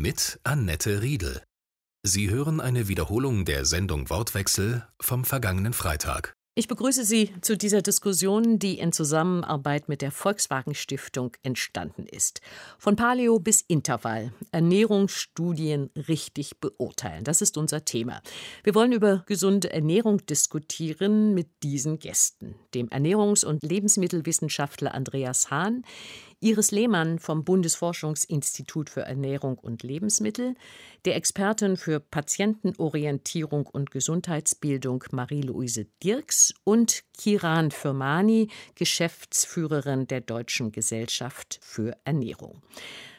mit Annette Riedel. Sie hören eine Wiederholung der Sendung Wortwechsel vom vergangenen Freitag. Ich begrüße Sie zu dieser Diskussion, die in Zusammenarbeit mit der Volkswagen Stiftung entstanden ist. Von Paleo bis Intervall. Ernährungsstudien richtig beurteilen. Das ist unser Thema. Wir wollen über gesunde Ernährung diskutieren mit diesen Gästen. Dem Ernährungs- und Lebensmittelwissenschaftler Andreas Hahn, Iris Lehmann vom Bundesforschungsinstitut für Ernährung und Lebensmittel, der Expertin für Patientenorientierung und Gesundheitsbildung Marie-Louise Dirks und Kiran Firmani, Geschäftsführerin der Deutschen Gesellschaft für Ernährung.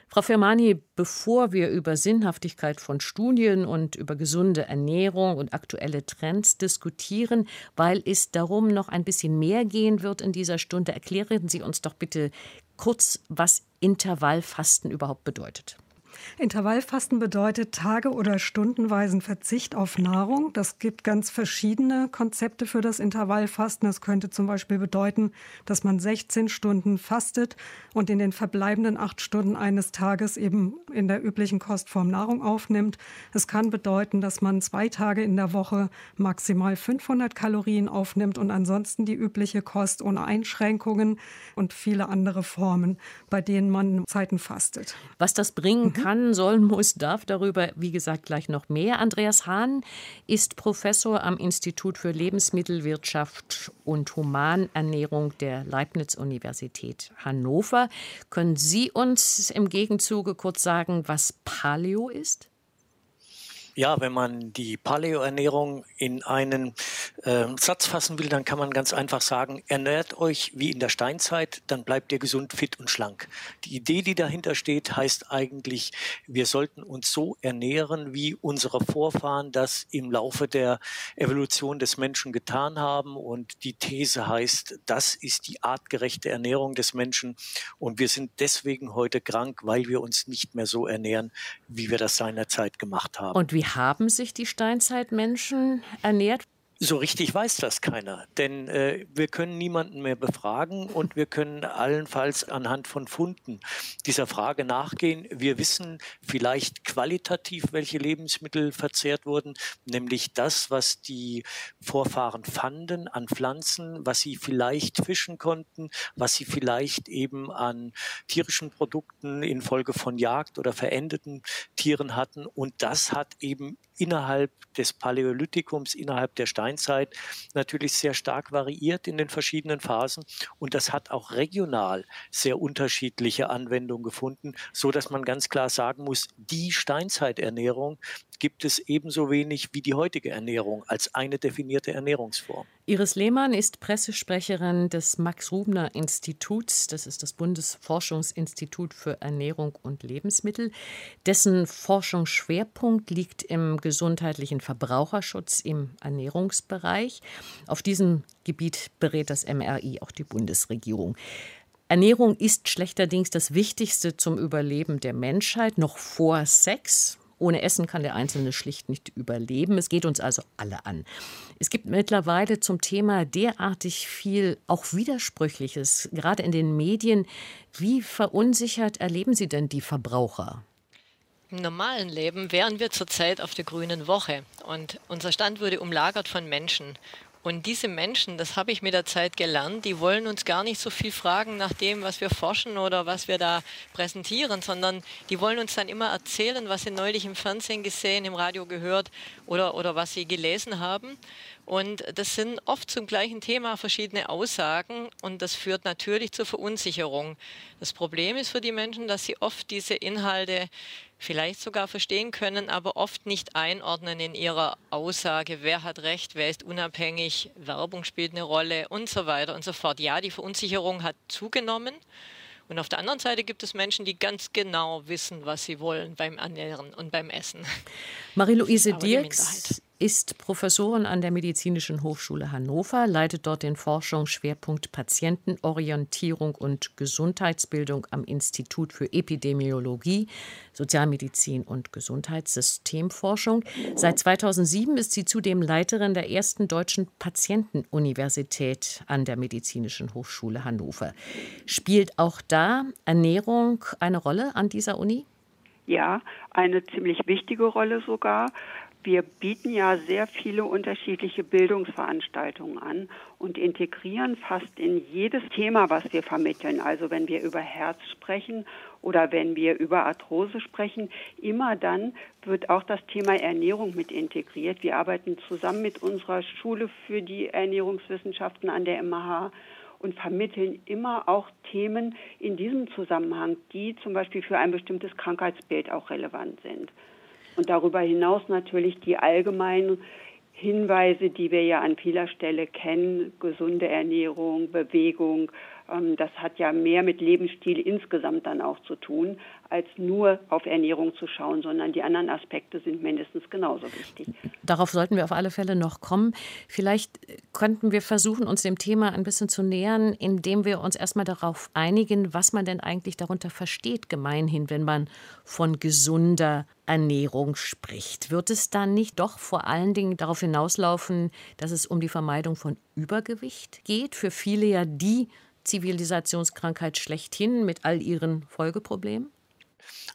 Frau Firmani, bevor wir über Sinnhaftigkeit von Studien und über gesunde Ernährung und aktuelle Trends diskutieren, weil es darum noch ein bisschen mehr gehen wird in dieser Stunde, erklären Sie uns doch bitte kurz, was Intervallfasten überhaupt bedeutet. Intervallfasten bedeutet tage- oder stundenweisen Verzicht auf Nahrung. Das gibt ganz verschiedene Konzepte für das Intervallfasten. Es könnte zum Beispiel bedeuten, dass man 16 Stunden fastet und in den verbleibenden acht Stunden eines Tages eben in der üblichen Kostform Nahrung aufnimmt. Es kann bedeuten, dass man zwei Tage in der Woche maximal 500 Kalorien aufnimmt und ansonsten die übliche Kost ohne Einschränkungen und viele andere Formen, bei denen man Zeiten fastet. Was das bringen kann, kann, soll, muss, darf darüber, wie gesagt, gleich noch mehr. Andreas Hahn ist Professor am Institut für Lebensmittelwirtschaft und Humanernährung der Leibniz-Universität Hannover. Können Sie uns im Gegenzuge kurz sagen, was Paleo ist? Ja, wenn man die Paleo-Ernährung in einen äh, Satz fassen will, dann kann man ganz einfach sagen, ernährt euch wie in der Steinzeit, dann bleibt ihr gesund, fit und schlank. Die Idee, die dahinter steht, heißt eigentlich, wir sollten uns so ernähren, wie unsere Vorfahren das im Laufe der Evolution des Menschen getan haben. Und die These heißt, das ist die artgerechte Ernährung des Menschen. Und wir sind deswegen heute krank, weil wir uns nicht mehr so ernähren, wie wir das seinerzeit gemacht haben. Und wie haben sich die Steinzeitmenschen ernährt? So richtig weiß das keiner, denn äh, wir können niemanden mehr befragen und wir können allenfalls anhand von Funden dieser Frage nachgehen. Wir wissen vielleicht qualitativ, welche Lebensmittel verzehrt wurden, nämlich das, was die Vorfahren fanden an Pflanzen, was sie vielleicht fischen konnten, was sie vielleicht eben an tierischen Produkten infolge von Jagd oder verendeten Tieren hatten. Und das hat eben innerhalb des Paläolithikums, innerhalb der Steinzeit natürlich sehr stark variiert in den verschiedenen Phasen und das hat auch regional sehr unterschiedliche Anwendungen gefunden, so dass man ganz klar sagen muss, die Steinzeiternährung gibt es ebenso wenig wie die heutige Ernährung als eine definierte Ernährungsform. Iris Lehmann ist Pressesprecherin des Max-Rubner-Instituts. Das ist das Bundesforschungsinstitut für Ernährung und Lebensmittel. Dessen Forschungsschwerpunkt liegt im gesundheitlichen Verbraucherschutz im Ernährungsbereich. Auf diesem Gebiet berät das MRI auch die Bundesregierung. Ernährung ist schlechterdings das Wichtigste zum Überleben der Menschheit, noch vor Sex. Ohne Essen kann der Einzelne schlicht nicht überleben. Es geht uns also alle an. Es gibt mittlerweile zum Thema derartig viel auch Widersprüchliches, gerade in den Medien. Wie verunsichert erleben Sie denn die Verbraucher? Im normalen Leben wären wir zurzeit auf der grünen Woche und unser Stand wurde umlagert von Menschen. Und diese Menschen, das habe ich mit der Zeit gelernt, die wollen uns gar nicht so viel fragen nach dem, was wir forschen oder was wir da präsentieren, sondern die wollen uns dann immer erzählen, was sie neulich im Fernsehen gesehen, im Radio gehört oder, oder was sie gelesen haben. Und das sind oft zum gleichen Thema verschiedene Aussagen und das führt natürlich zur Verunsicherung. Das Problem ist für die Menschen, dass sie oft diese Inhalte vielleicht sogar verstehen können, aber oft nicht einordnen in ihrer Aussage, wer hat recht, wer ist unabhängig, Werbung spielt eine Rolle und so weiter und so fort. Ja, die Verunsicherung hat zugenommen. Und auf der anderen Seite gibt es Menschen, die ganz genau wissen, was sie wollen beim Ernähren und beim Essen. Marie-Louise Dirks ist Professorin an der Medizinischen Hochschule Hannover, leitet dort den Forschungsschwerpunkt Patientenorientierung und Gesundheitsbildung am Institut für Epidemiologie, Sozialmedizin und Gesundheitssystemforschung. Seit 2007 ist sie zudem Leiterin der ersten deutschen Patientenuniversität an der Medizinischen Hochschule Hannover. Spielt auch da Ernährung eine Rolle an dieser Uni? Ja, eine ziemlich wichtige Rolle sogar. Wir bieten ja sehr viele unterschiedliche Bildungsveranstaltungen an und integrieren fast in jedes Thema, was wir vermitteln. Also wenn wir über Herz sprechen oder wenn wir über Arthrose sprechen, immer dann wird auch das Thema Ernährung mit integriert. Wir arbeiten zusammen mit unserer Schule für die Ernährungswissenschaften an der MH und vermitteln immer auch Themen in diesem Zusammenhang, die zum Beispiel für ein bestimmtes Krankheitsbild auch relevant sind. Und darüber hinaus natürlich die allgemeinen Hinweise, die wir ja an vieler Stelle kennen, gesunde Ernährung, Bewegung, ähm, das hat ja mehr mit Lebensstil insgesamt dann auch zu tun, als nur auf Ernährung zu schauen, sondern die anderen Aspekte sind mindestens genauso wichtig. Darauf sollten wir auf alle Fälle noch kommen. Vielleicht könnten wir versuchen, uns dem Thema ein bisschen zu nähern, indem wir uns erstmal darauf einigen, was man denn eigentlich darunter versteht, gemeinhin, wenn man von gesunder Ernährung spricht. Wird es dann nicht doch vor allen Dingen darauf hinauslaufen, dass es um die Vermeidung von Übergewicht geht? Für viele ja die Zivilisationskrankheit schlechthin mit all ihren Folgeproblemen?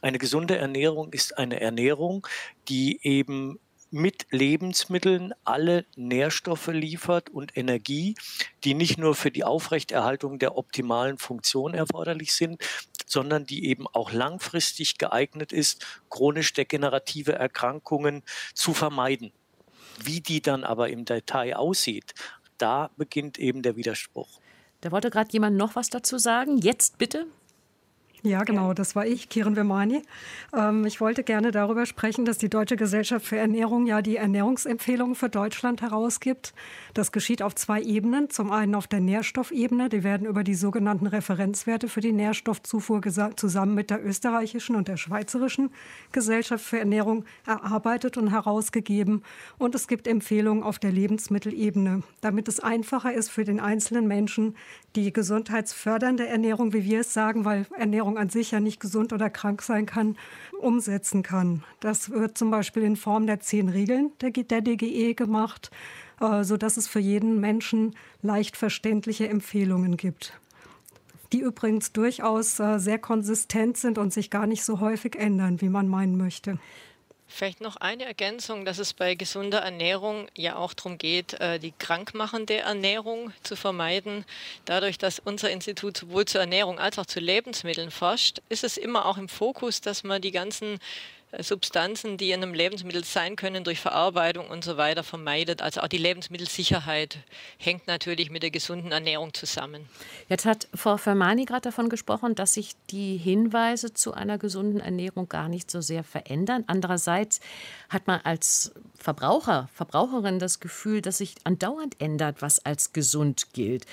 Eine gesunde Ernährung ist eine Ernährung, die eben mit Lebensmitteln alle Nährstoffe liefert und Energie, die nicht nur für die Aufrechterhaltung der optimalen Funktion erforderlich sind, sondern die eben auch langfristig geeignet ist, chronisch degenerative Erkrankungen zu vermeiden. Wie die dann aber im Detail aussieht, da beginnt eben der Widerspruch. Da wollte gerade jemand noch was dazu sagen. Jetzt bitte. Ja, genau, das war ich, Kiran Vermani. Ähm, ich wollte gerne darüber sprechen, dass die Deutsche Gesellschaft für Ernährung ja die Ernährungsempfehlungen für Deutschland herausgibt. Das geschieht auf zwei Ebenen. Zum einen auf der Nährstoffebene. Die werden über die sogenannten Referenzwerte für die Nährstoffzufuhr zusammen mit der österreichischen und der schweizerischen Gesellschaft für Ernährung erarbeitet und herausgegeben. Und es gibt Empfehlungen auf der Lebensmittelebene, damit es einfacher ist für den einzelnen Menschen, die gesundheitsfördernde Ernährung, wie wir es sagen, weil Ernährung Ernährung an sich ja nicht gesund oder krank sein kann, umsetzen kann. Das wird zum Beispiel in Form der zehn Regeln der, der DGE gemacht, äh, sodass es für jeden Menschen leicht verständliche Empfehlungen gibt die übrigens durchaus äh, sehr konsistent sind und sich gar nicht so häufig ändern, wie man meinen möchte. Vielleicht noch eine Ergänzung, dass es bei gesunder Ernährung ja auch darum geht, äh, die krankmachende Ernährung zu vermeiden. Dadurch, dass unser Institut sowohl zur Ernährung als auch zu Lebensmitteln forscht, ist es immer auch im Fokus, dass man die ganzen Substanzen, die in einem Lebensmittel sein können, durch Verarbeitung und so weiter vermeidet. Also auch die Lebensmittelsicherheit hängt natürlich mit der gesunden Ernährung zusammen. Jetzt hat Frau Fermani gerade davon gesprochen, dass sich die Hinweise zu einer gesunden Ernährung gar nicht so sehr verändern. Andererseits hat man als Verbraucher, Verbraucherin das Gefühl, dass sich andauernd ändert, was als gesund gilt.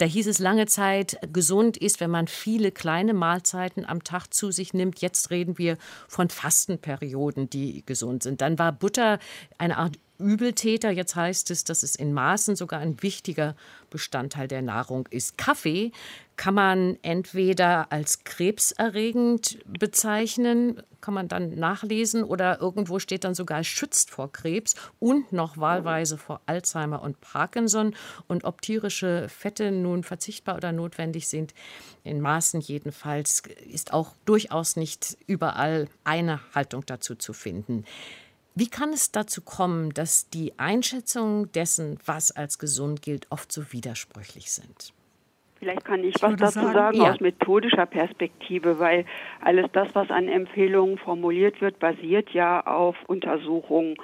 Da hieß es lange Zeit, gesund ist, wenn man viele kleine Mahlzeiten am Tag zu sich nimmt. Jetzt reden wir von Fastenperioden, die gesund sind. Dann war Butter eine Art Übeltäter. Jetzt heißt es, dass es in Maßen sogar ein wichtiger Bestandteil der Nahrung ist. Kaffee kann man entweder als krebserregend bezeichnen, kann man dann nachlesen, oder irgendwo steht dann sogar, schützt vor Krebs und noch wahlweise vor Alzheimer und Parkinson. Und ob tierische Fette nun verzichtbar oder notwendig sind, in Maßen jedenfalls, ist auch durchaus nicht überall eine Haltung dazu zu finden. Wie kann es dazu kommen, dass die Einschätzungen dessen, was als gesund gilt, oft so widersprüchlich sind? Vielleicht kann ich, ich was dazu sagen, sagen ja. aus methodischer Perspektive, weil alles das, was an Empfehlungen formuliert wird, basiert ja auf Untersuchungen.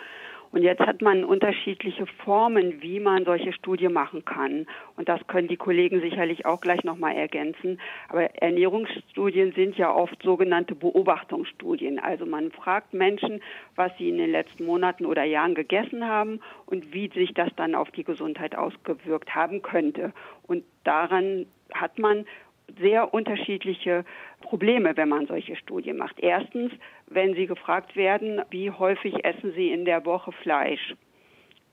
Und jetzt hat man unterschiedliche Formen, wie man solche Studien machen kann. Und das können die Kollegen sicherlich auch gleich nochmal ergänzen. Aber Ernährungsstudien sind ja oft sogenannte Beobachtungsstudien. Also man fragt Menschen, was sie in den letzten Monaten oder Jahren gegessen haben und wie sich das dann auf die Gesundheit ausgewirkt haben könnte. Und daran hat man sehr unterschiedliche Probleme, wenn man solche Studien macht. Erstens, wenn Sie gefragt werden, wie häufig essen Sie in der Woche Fleisch?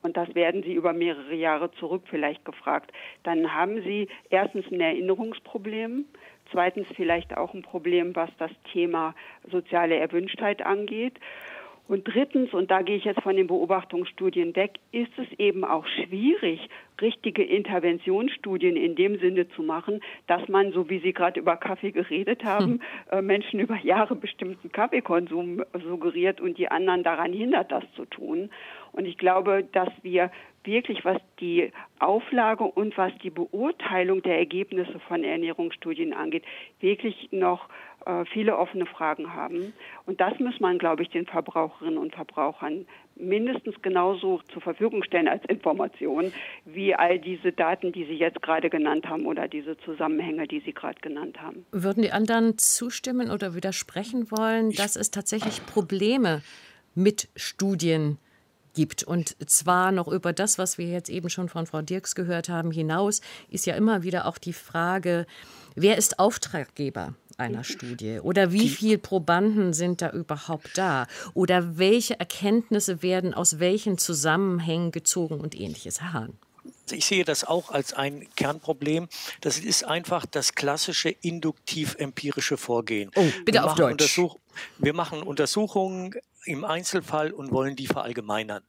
Und das werden Sie über mehrere Jahre zurück vielleicht gefragt. Dann haben Sie erstens ein Erinnerungsproblem, zweitens vielleicht auch ein Problem, was das Thema soziale Erwünschtheit angeht. Und drittens, und da gehe ich jetzt von den Beobachtungsstudien weg, ist es eben auch schwierig, richtige Interventionsstudien in dem Sinne zu machen, dass man, so wie Sie gerade über Kaffee geredet haben, hm. Menschen über Jahre bestimmten Kaffeekonsum suggeriert und die anderen daran hindert, das zu tun. Und ich glaube, dass wir wirklich, was die Auflage und was die Beurteilung der Ergebnisse von Ernährungsstudien angeht, wirklich noch äh, viele offene Fragen haben. Und das muss man, glaube ich, den Verbraucherinnen und Verbrauchern mindestens genauso zur Verfügung stellen als Information, wie all diese Daten, die Sie jetzt gerade genannt haben oder diese Zusammenhänge, die Sie gerade genannt haben. Würden die anderen zustimmen oder widersprechen wollen, dass es tatsächlich Probleme mit Studien gibt. Und zwar noch über das, was wir jetzt eben schon von Frau Dirks gehört haben, hinaus ist ja immer wieder auch die Frage, wer ist Auftraggeber? Einer Studie? Oder wie viele Probanden sind da überhaupt da? Oder welche Erkenntnisse werden aus welchen Zusammenhängen gezogen und ähnliches? Herr Hahn. Ich sehe das auch als ein Kernproblem. Das ist einfach das klassische induktiv-empirische Vorgehen. Oh, bitte auf Deutsch. wir machen Untersuchungen im Einzelfall und wollen die verallgemeinern.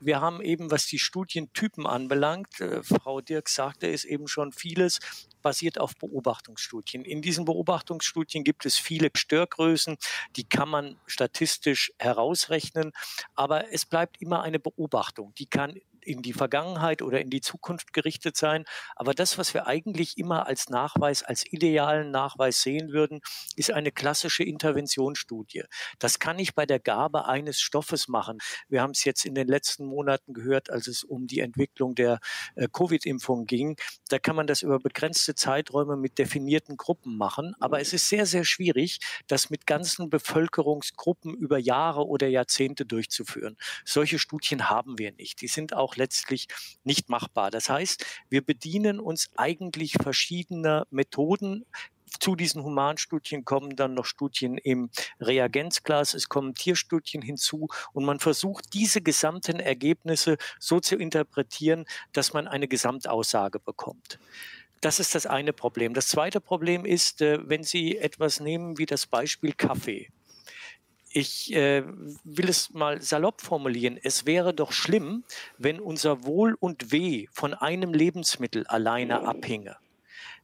Wir haben eben, was die Studientypen anbelangt, äh, Frau Dirk sagte es eben schon, vieles basiert auf Beobachtungsstudien. In diesen Beobachtungsstudien gibt es viele Störgrößen, die kann man statistisch herausrechnen, aber es bleibt immer eine Beobachtung. Die kann in die Vergangenheit oder in die Zukunft gerichtet sein. Aber das, was wir eigentlich immer als Nachweis, als idealen Nachweis sehen würden, ist eine klassische Interventionsstudie. Das kann ich bei der Gabe eines Stoffes machen. Wir haben es jetzt in den letzten Monaten gehört, als es um die Entwicklung der äh, Covid-Impfung ging. Da kann man das über begrenzte Zeiträume mit definierten Gruppen machen. Aber es ist sehr, sehr schwierig, das mit ganzen Bevölkerungsgruppen über Jahre oder Jahrzehnte durchzuführen. Solche Studien haben wir nicht. Die sind auch letztlich nicht machbar. Das heißt, wir bedienen uns eigentlich verschiedener Methoden, zu diesen Humanstudien kommen dann noch Studien im Reagenzglas, es kommen Tierstudien hinzu und man versucht, diese gesamten Ergebnisse so zu interpretieren, dass man eine Gesamtaussage bekommt. Das ist das eine Problem. Das zweite Problem ist, äh, wenn Sie etwas nehmen wie das Beispiel Kaffee. Ich äh, will es mal salopp formulieren. Es wäre doch schlimm, wenn unser Wohl und Weh von einem Lebensmittel alleine abhinge.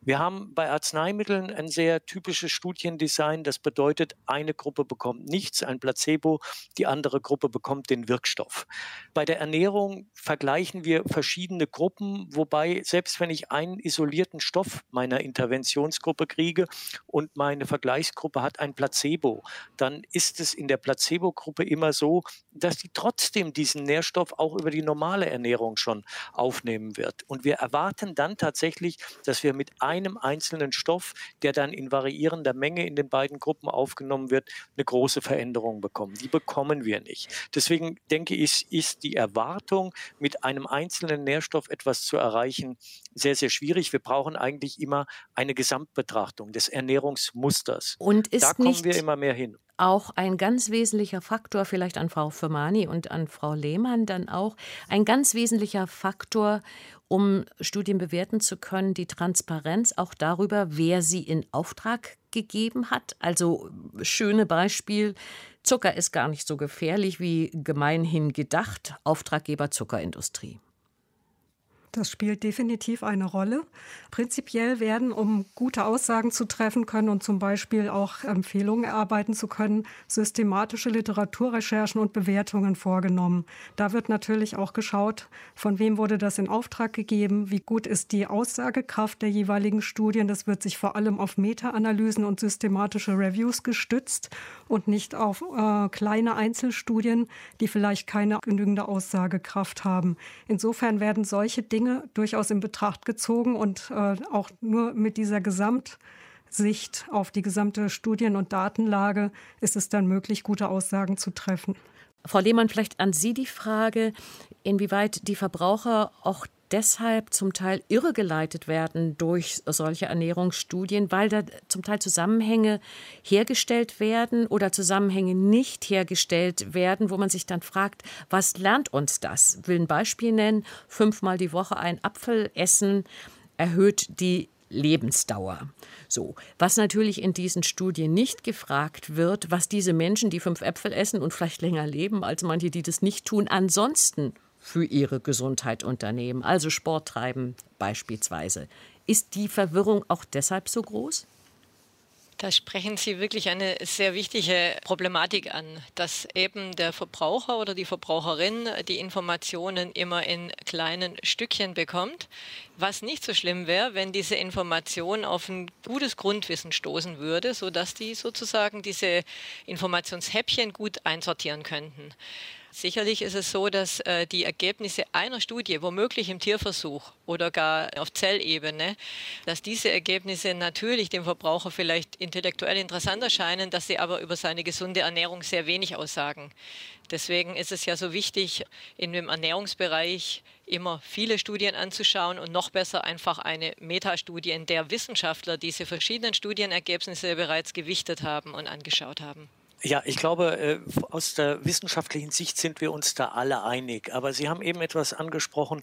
Wir haben bei Arzneimitteln ein sehr typisches Studiendesign. Das bedeutet, eine Gruppe bekommt nichts, ein Placebo, die andere Gruppe bekommt den Wirkstoff. Bei der Ernährung vergleichen wir verschiedene Gruppen, wobei selbst wenn ich einen isolierten Stoff meiner Interventionsgruppe kriege und meine Vergleichsgruppe hat ein Placebo, dann ist es in der Placebo-Gruppe immer so, dass die trotzdem diesen Nährstoff auch über die normale Ernährung schon aufnehmen wird. Und wir erwarten dann tatsächlich, dass wir mit einem einem einzelnen Stoff, der dann in variierender Menge in den beiden Gruppen aufgenommen wird, eine große Veränderung bekommen. Die bekommen wir nicht. Deswegen denke ich, ist die Erwartung, mit einem einzelnen Nährstoff etwas zu erreichen, sehr, sehr schwierig. Wir brauchen eigentlich immer eine Gesamtbetrachtung des Ernährungsmusters. Und ist da kommen wir immer mehr hin auch ein ganz wesentlicher Faktor, vielleicht an Frau Firmani und an Frau Lehmann dann auch, ein ganz wesentlicher Faktor, um Studien bewerten zu können, die Transparenz auch darüber, wer sie in Auftrag gegeben hat. Also schöne Beispiel, Zucker ist gar nicht so gefährlich wie gemeinhin gedacht, Auftraggeber Zuckerindustrie. Das spielt definitiv eine Rolle. Prinzipiell werden, um gute Aussagen zu treffen können und zum Beispiel auch Empfehlungen erarbeiten zu können, systematische Literaturrecherchen und Bewertungen vorgenommen. Da wird natürlich auch geschaut, von wem wurde das in Auftrag gegeben, wie gut ist die Aussagekraft der jeweiligen Studien. Das wird sich vor allem auf Meta-Analysen und systematische Reviews gestützt und nicht auf äh, kleine Einzelstudien, die vielleicht keine genügende Aussagekraft haben. Insofern werden solche Dinge Dinge durchaus in Betracht gezogen und äh, auch nur mit dieser Gesamtsicht auf die gesamte Studien- und Datenlage ist es dann möglich, gute Aussagen zu treffen. Frau Lehmann, vielleicht an Sie die Frage, inwieweit die Verbraucher auch deshalb zum Teil irregeleitet werden durch solche Ernährungsstudien, weil da zum Teil Zusammenhänge hergestellt werden oder Zusammenhänge nicht hergestellt werden, wo man sich dann fragt, was lernt uns das? Ich will ein Beispiel nennen, fünfmal die Woche ein Apfel essen erhöht die Lebensdauer. So, was natürlich in diesen Studien nicht gefragt wird, was diese Menschen, die fünf Äpfel essen und vielleicht länger leben als manche, die das nicht tun, ansonsten für ihre Gesundheit unternehmen, also Sport treiben beispielsweise. Ist die Verwirrung auch deshalb so groß? Da sprechen Sie wirklich eine sehr wichtige Problematik an, dass eben der Verbraucher oder die Verbraucherin die Informationen immer in kleinen Stückchen bekommt. Was nicht so schlimm wäre, wenn diese Information auf ein gutes Grundwissen stoßen würde, sodass die sozusagen diese Informationshäppchen gut einsortieren könnten. Sicherlich ist es so, dass äh, die Ergebnisse einer Studie, womöglich im Tierversuch oder gar auf Zellebene, dass diese Ergebnisse natürlich dem Verbraucher vielleicht intellektuell interessant erscheinen, dass sie aber über seine gesunde Ernährung sehr wenig aussagen. Deswegen ist es ja so wichtig, in dem Ernährungsbereich immer viele Studien anzuschauen und noch besser einfach eine Metastudie, in der Wissenschaftler diese verschiedenen Studienergebnisse bereits gewichtet haben und angeschaut haben. Ja, ich glaube, äh, aus der wissenschaftlichen Sicht sind wir uns da alle einig. Aber Sie haben eben etwas angesprochen,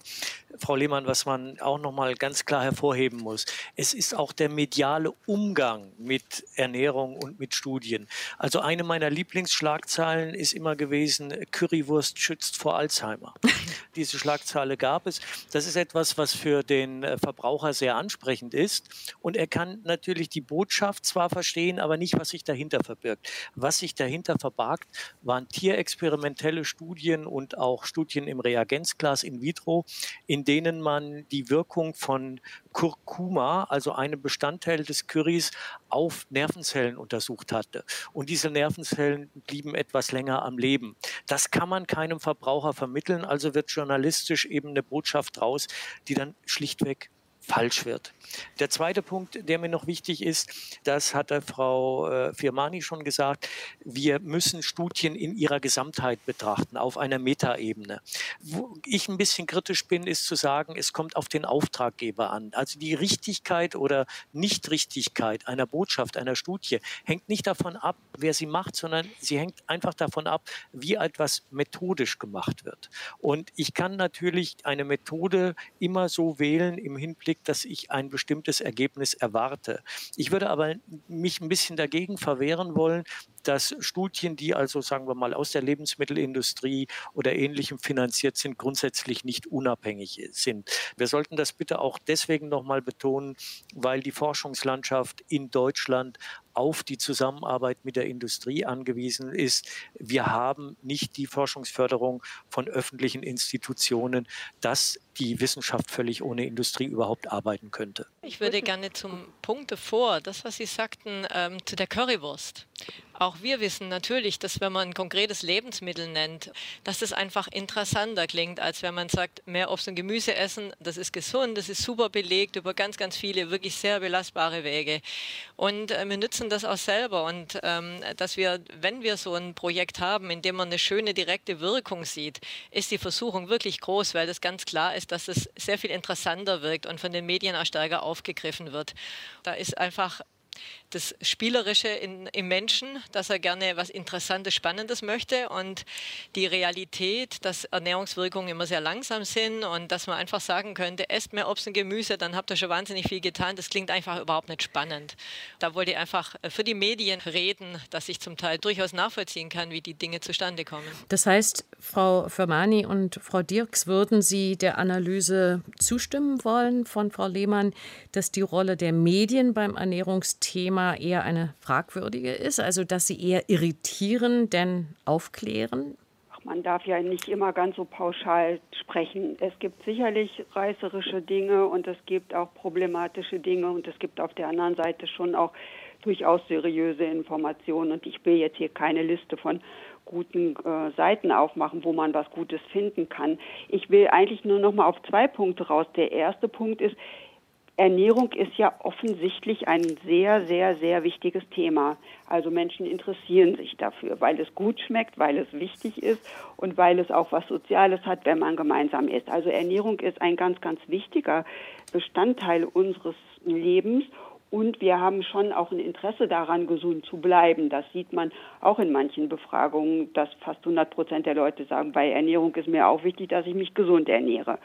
Frau Lehmann, was man auch noch mal ganz klar hervorheben muss. Es ist auch der mediale Umgang mit Ernährung und mit Studien. Also eine meiner Lieblingsschlagzeilen ist immer gewesen, Currywurst schützt vor Alzheimer. Diese Schlagzeile gab es. Das ist etwas, was für den äh, Verbraucher sehr ansprechend ist. Und er kann natürlich die Botschaft zwar verstehen, aber nicht, was sich dahinter verbirgt. Was sich dahinter verbarg, waren tierexperimentelle Studien und auch Studien im Reagenzglas in vitro, in denen man die Wirkung von Kurkuma, also einem Bestandteil des Currys, auf Nervenzellen untersucht hatte. Und diese Nervenzellen blieben etwas länger am Leben. Das kann man keinem Verbraucher vermitteln, also wird journalistisch eben eine Botschaft raus, die dann schlichtweg falsch wird. Der zweite Punkt, der mir noch wichtig ist, das hat Frau äh, Firmani schon gesagt, wir müssen Studien in ihrer Gesamtheit betrachten, auf einer Metaebene. Wo ich ein bisschen kritisch bin, ist zu sagen, es kommt auf den Auftraggeber an. Also die Richtigkeit oder Nichtrichtigkeit einer Botschaft, einer Studie hängt nicht davon ab, wer sie macht, sondern sie hängt einfach davon ab, wie etwas methodisch gemacht wird. Und ich kann natürlich eine Methode immer so wählen im Hinblick, dass ich ein bestimmtes Ergebnis erwarte. Ich würde aber mich ein bisschen dagegen verwehren wollen, dass Studien, die also sagen wir mal aus der Lebensmittelindustrie oder ähnlichem finanziert sind, grundsätzlich nicht unabhängig sind. Wir sollten das bitte auch deswegen nochmal betonen, weil die Forschungslandschaft in Deutschland auf die Zusammenarbeit mit der Industrie angewiesen ist. Wir haben nicht die Forschungsförderung von öffentlichen Institutionen, dass die Wissenschaft völlig ohne Industrie überhaupt arbeiten könnte. Ich würde gerne zum Punkt davor, das, was Sie sagten, ähm, zu der Currywurst. Auch wir wissen natürlich, dass wenn man ein konkretes Lebensmittel nennt, dass das einfach interessanter klingt, als wenn man sagt, mehr Obst und Gemüse essen, das ist gesund, das ist super belegt über ganz, ganz viele wirklich sehr belastbare Wege. Und äh, wir nützen das auch selber. Und ähm, dass wir, wenn wir so ein Projekt haben, in dem man eine schöne direkte Wirkung sieht, ist die Versuchung wirklich groß, weil das ganz klar ist, dass es sehr viel interessanter wirkt und von den Medien auch stärker aufgegriffen wird. Da ist einfach das Spielerische in, im Menschen, dass er gerne was Interessantes, Spannendes möchte und die Realität, dass Ernährungswirkungen immer sehr langsam sind und dass man einfach sagen könnte, esst mehr Obst und Gemüse, dann habt ihr schon wahnsinnig viel getan. Das klingt einfach überhaupt nicht spannend. Da wollte ich einfach für die Medien reden, dass ich zum Teil durchaus nachvollziehen kann, wie die Dinge zustande kommen. Das heißt, Frau Fermani und Frau Dirks, würden Sie der Analyse zustimmen wollen von Frau Lehmann, dass die Rolle der Medien beim Ernährungsthema Thema eher eine fragwürdige ist, also dass sie eher irritieren, denn aufklären? Man darf ja nicht immer ganz so pauschal sprechen. Es gibt sicherlich reißerische Dinge und es gibt auch problematische Dinge und es gibt auf der anderen Seite schon auch durchaus seriöse Informationen. Und ich will jetzt hier keine Liste von guten äh, Seiten aufmachen, wo man was Gutes finden kann. Ich will eigentlich nur noch mal auf zwei Punkte raus. Der erste Punkt ist, Ernährung ist ja offensichtlich ein sehr, sehr, sehr wichtiges Thema. Also Menschen interessieren sich dafür, weil es gut schmeckt, weil es wichtig ist und weil es auch was Soziales hat, wenn man gemeinsam isst. Also Ernährung ist ein ganz, ganz wichtiger Bestandteil unseres Lebens und wir haben schon auch ein Interesse daran, gesund zu bleiben. Das sieht man auch in manchen Befragungen, dass fast 100 Prozent der Leute sagen, bei Ernährung ist mir auch wichtig, dass ich mich gesund ernähre.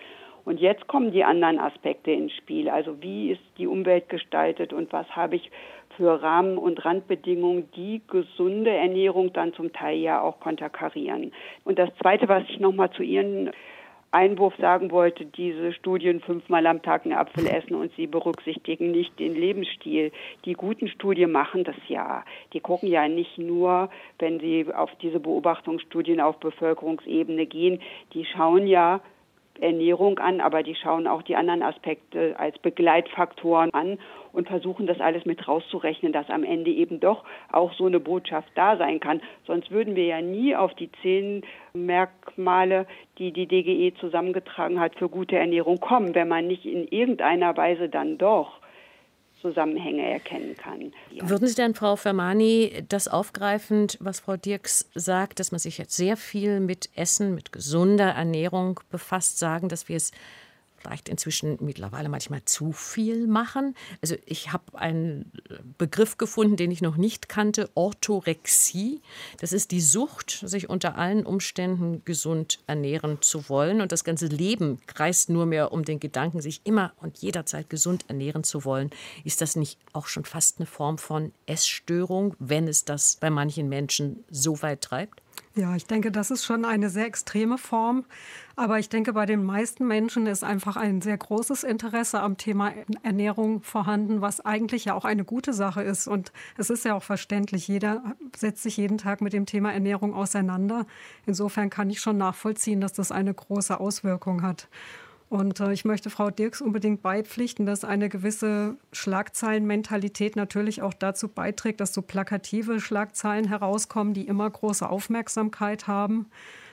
Und jetzt kommen die anderen Aspekte ins Spiel. Also wie ist die Umwelt gestaltet und was habe ich für Rahmen- und Randbedingungen, die gesunde Ernährung dann zum Teil ja auch konterkarieren. Und das Zweite, was ich nochmal zu Ihren Einwurf sagen wollte, diese Studien fünfmal am Tag einen Apfel essen und sie berücksichtigen nicht den Lebensstil. Die guten Studien machen das ja. Die gucken ja nicht nur, wenn sie auf diese Beobachtungsstudien auf Bevölkerungsebene gehen, die schauen ja, Ernährung an, aber die schauen auch die anderen Aspekte als Begleitfaktoren an und versuchen das alles mit rauszurechnen, dass am Ende eben doch auch so eine Botschaft da sein kann. Sonst würden wir ja nie auf die zehn Merkmale, die die DGE zusammengetragen hat, für gute Ernährung kommen, wenn man nicht in irgendeiner Weise dann doch Zusammenhänge erkennen kann. Ja. Würden Sie denn, Frau Fermani, das aufgreifend, was Frau Dirks sagt, dass man sich jetzt sehr viel mit Essen, mit gesunder Ernährung befasst, sagen, dass wir es vielleicht inzwischen mittlerweile manchmal zu viel machen. Also ich habe einen Begriff gefunden, den ich noch nicht kannte, Orthorexie. Das ist die Sucht, sich unter allen Umständen gesund ernähren zu wollen. Und das ganze Leben kreist nur mehr um den Gedanken, sich immer und jederzeit gesund ernähren zu wollen. Ist das nicht auch schon fast eine Form von Essstörung, wenn es das bei manchen Menschen so weit treibt? Ja, ich denke, das ist schon eine sehr extreme Form. Aber ich denke, bei den meisten Menschen ist einfach ein sehr großes Interesse am Thema Ernährung vorhanden, was eigentlich ja auch eine gute Sache ist. Und es ist ja auch verständlich, jeder setzt sich jeden Tag mit dem Thema Ernährung auseinander. Insofern kann ich schon nachvollziehen, dass das eine große Auswirkung hat. Und äh, ich möchte Frau Dirks unbedingt beipflichten, dass eine gewisse Schlagzeilenmentalität natürlich auch dazu beiträgt, dass so plakative Schlagzeilen herauskommen, die immer große Aufmerksamkeit haben.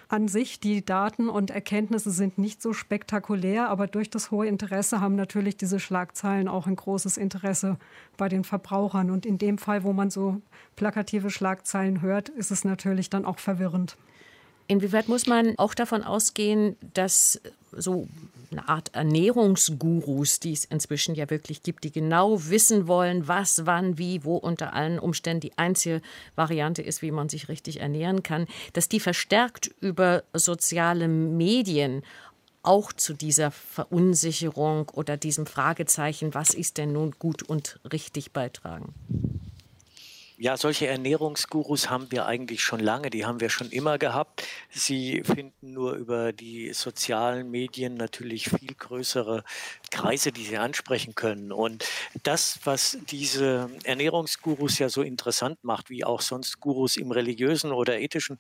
An sich, die Daten und Erkenntnisse sind nicht so spektakulär, aber durch das hohe Interesse haben natürlich diese Schlagzeilen auch ein großes Interesse bei den Verbrauchern. Und in dem Fall, wo man so plakative Schlagzeilen hört, ist es natürlich dann auch verwirrend. Inwieweit muss man auch davon ausgehen, dass so eine Art Ernährungsgurus, die es inzwischen ja wirklich gibt, die genau wissen wollen, was, wann, wie, wo unter allen Umständen die einzige Variante ist, wie man sich richtig ernähren kann, dass die verstärkt über soziale Medien auch zu dieser Verunsicherung oder diesem Fragezeichen, was ist denn nun gut und richtig beitragen? Ja, solche Ernährungsgurus haben wir eigentlich schon lange, die haben wir schon immer gehabt. Sie finden nur über die sozialen Medien natürlich viel größere Kreise, die sie ansprechen können. Und das, was diese Ernährungsgurus ja so interessant macht, wie auch sonst Gurus im religiösen oder ethischen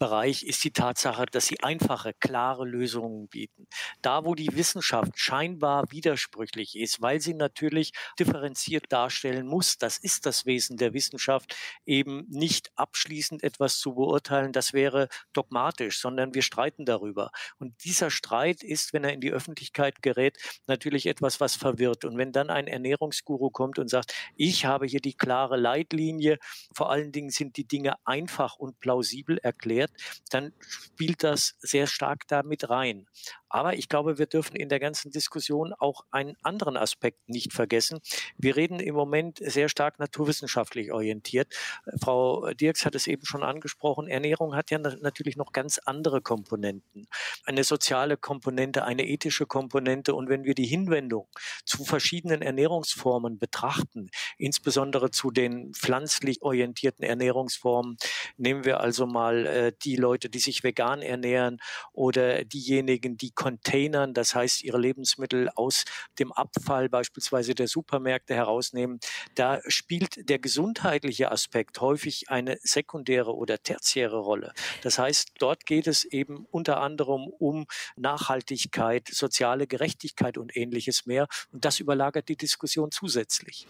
Bereich, ist die Tatsache, dass sie einfache, klare Lösungen bieten. Da, wo die Wissenschaft scheinbar widersprüchlich ist, weil sie natürlich differenziert darstellen muss, das ist das Wesen der Wissenschaft, eben nicht abschließend etwas zu beurteilen, das wäre dogmatisch, sondern wir streiten darüber. Und dieser Streit ist, wenn er in die Öffentlichkeit gerät, natürlich etwas, was verwirrt. Und wenn dann ein Ernährungsguru kommt und sagt, ich habe hier die klare Leitlinie, vor allen Dingen sind die Dinge einfach und plausibel erklärt, dann spielt das sehr stark damit rein. Aber ich glaube, wir dürfen in der ganzen Diskussion auch einen anderen Aspekt nicht vergessen. Wir reden im Moment sehr stark naturwissenschaftlich orientiert. Frau Dirks hat es eben schon angesprochen. Ernährung hat ja natürlich noch ganz andere Komponenten. Eine soziale Komponente, eine ethische Komponente. Und wenn wir die Hinwendung zu verschiedenen Ernährungsformen betrachten, insbesondere zu den pflanzlich orientierten Ernährungsformen, nehmen wir also mal äh, die Leute, die sich vegan ernähren oder diejenigen, die Containern, das heißt ihre Lebensmittel aus dem Abfall beispielsweise der Supermärkte herausnehmen, da spielt der gesundheitliche Aspekt häufig eine sekundäre oder tertiäre Rolle. Das heißt, dort geht es eben unter anderem um Nachhaltigkeit, soziale Gerechtigkeit und ähnliches mehr. Und das überlagert die Diskussion zusätzlich.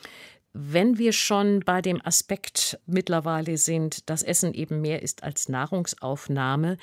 Wenn wir schon bei dem Aspekt mittlerweile sind, dass Essen eben mehr ist als Nahrungsaufnahme,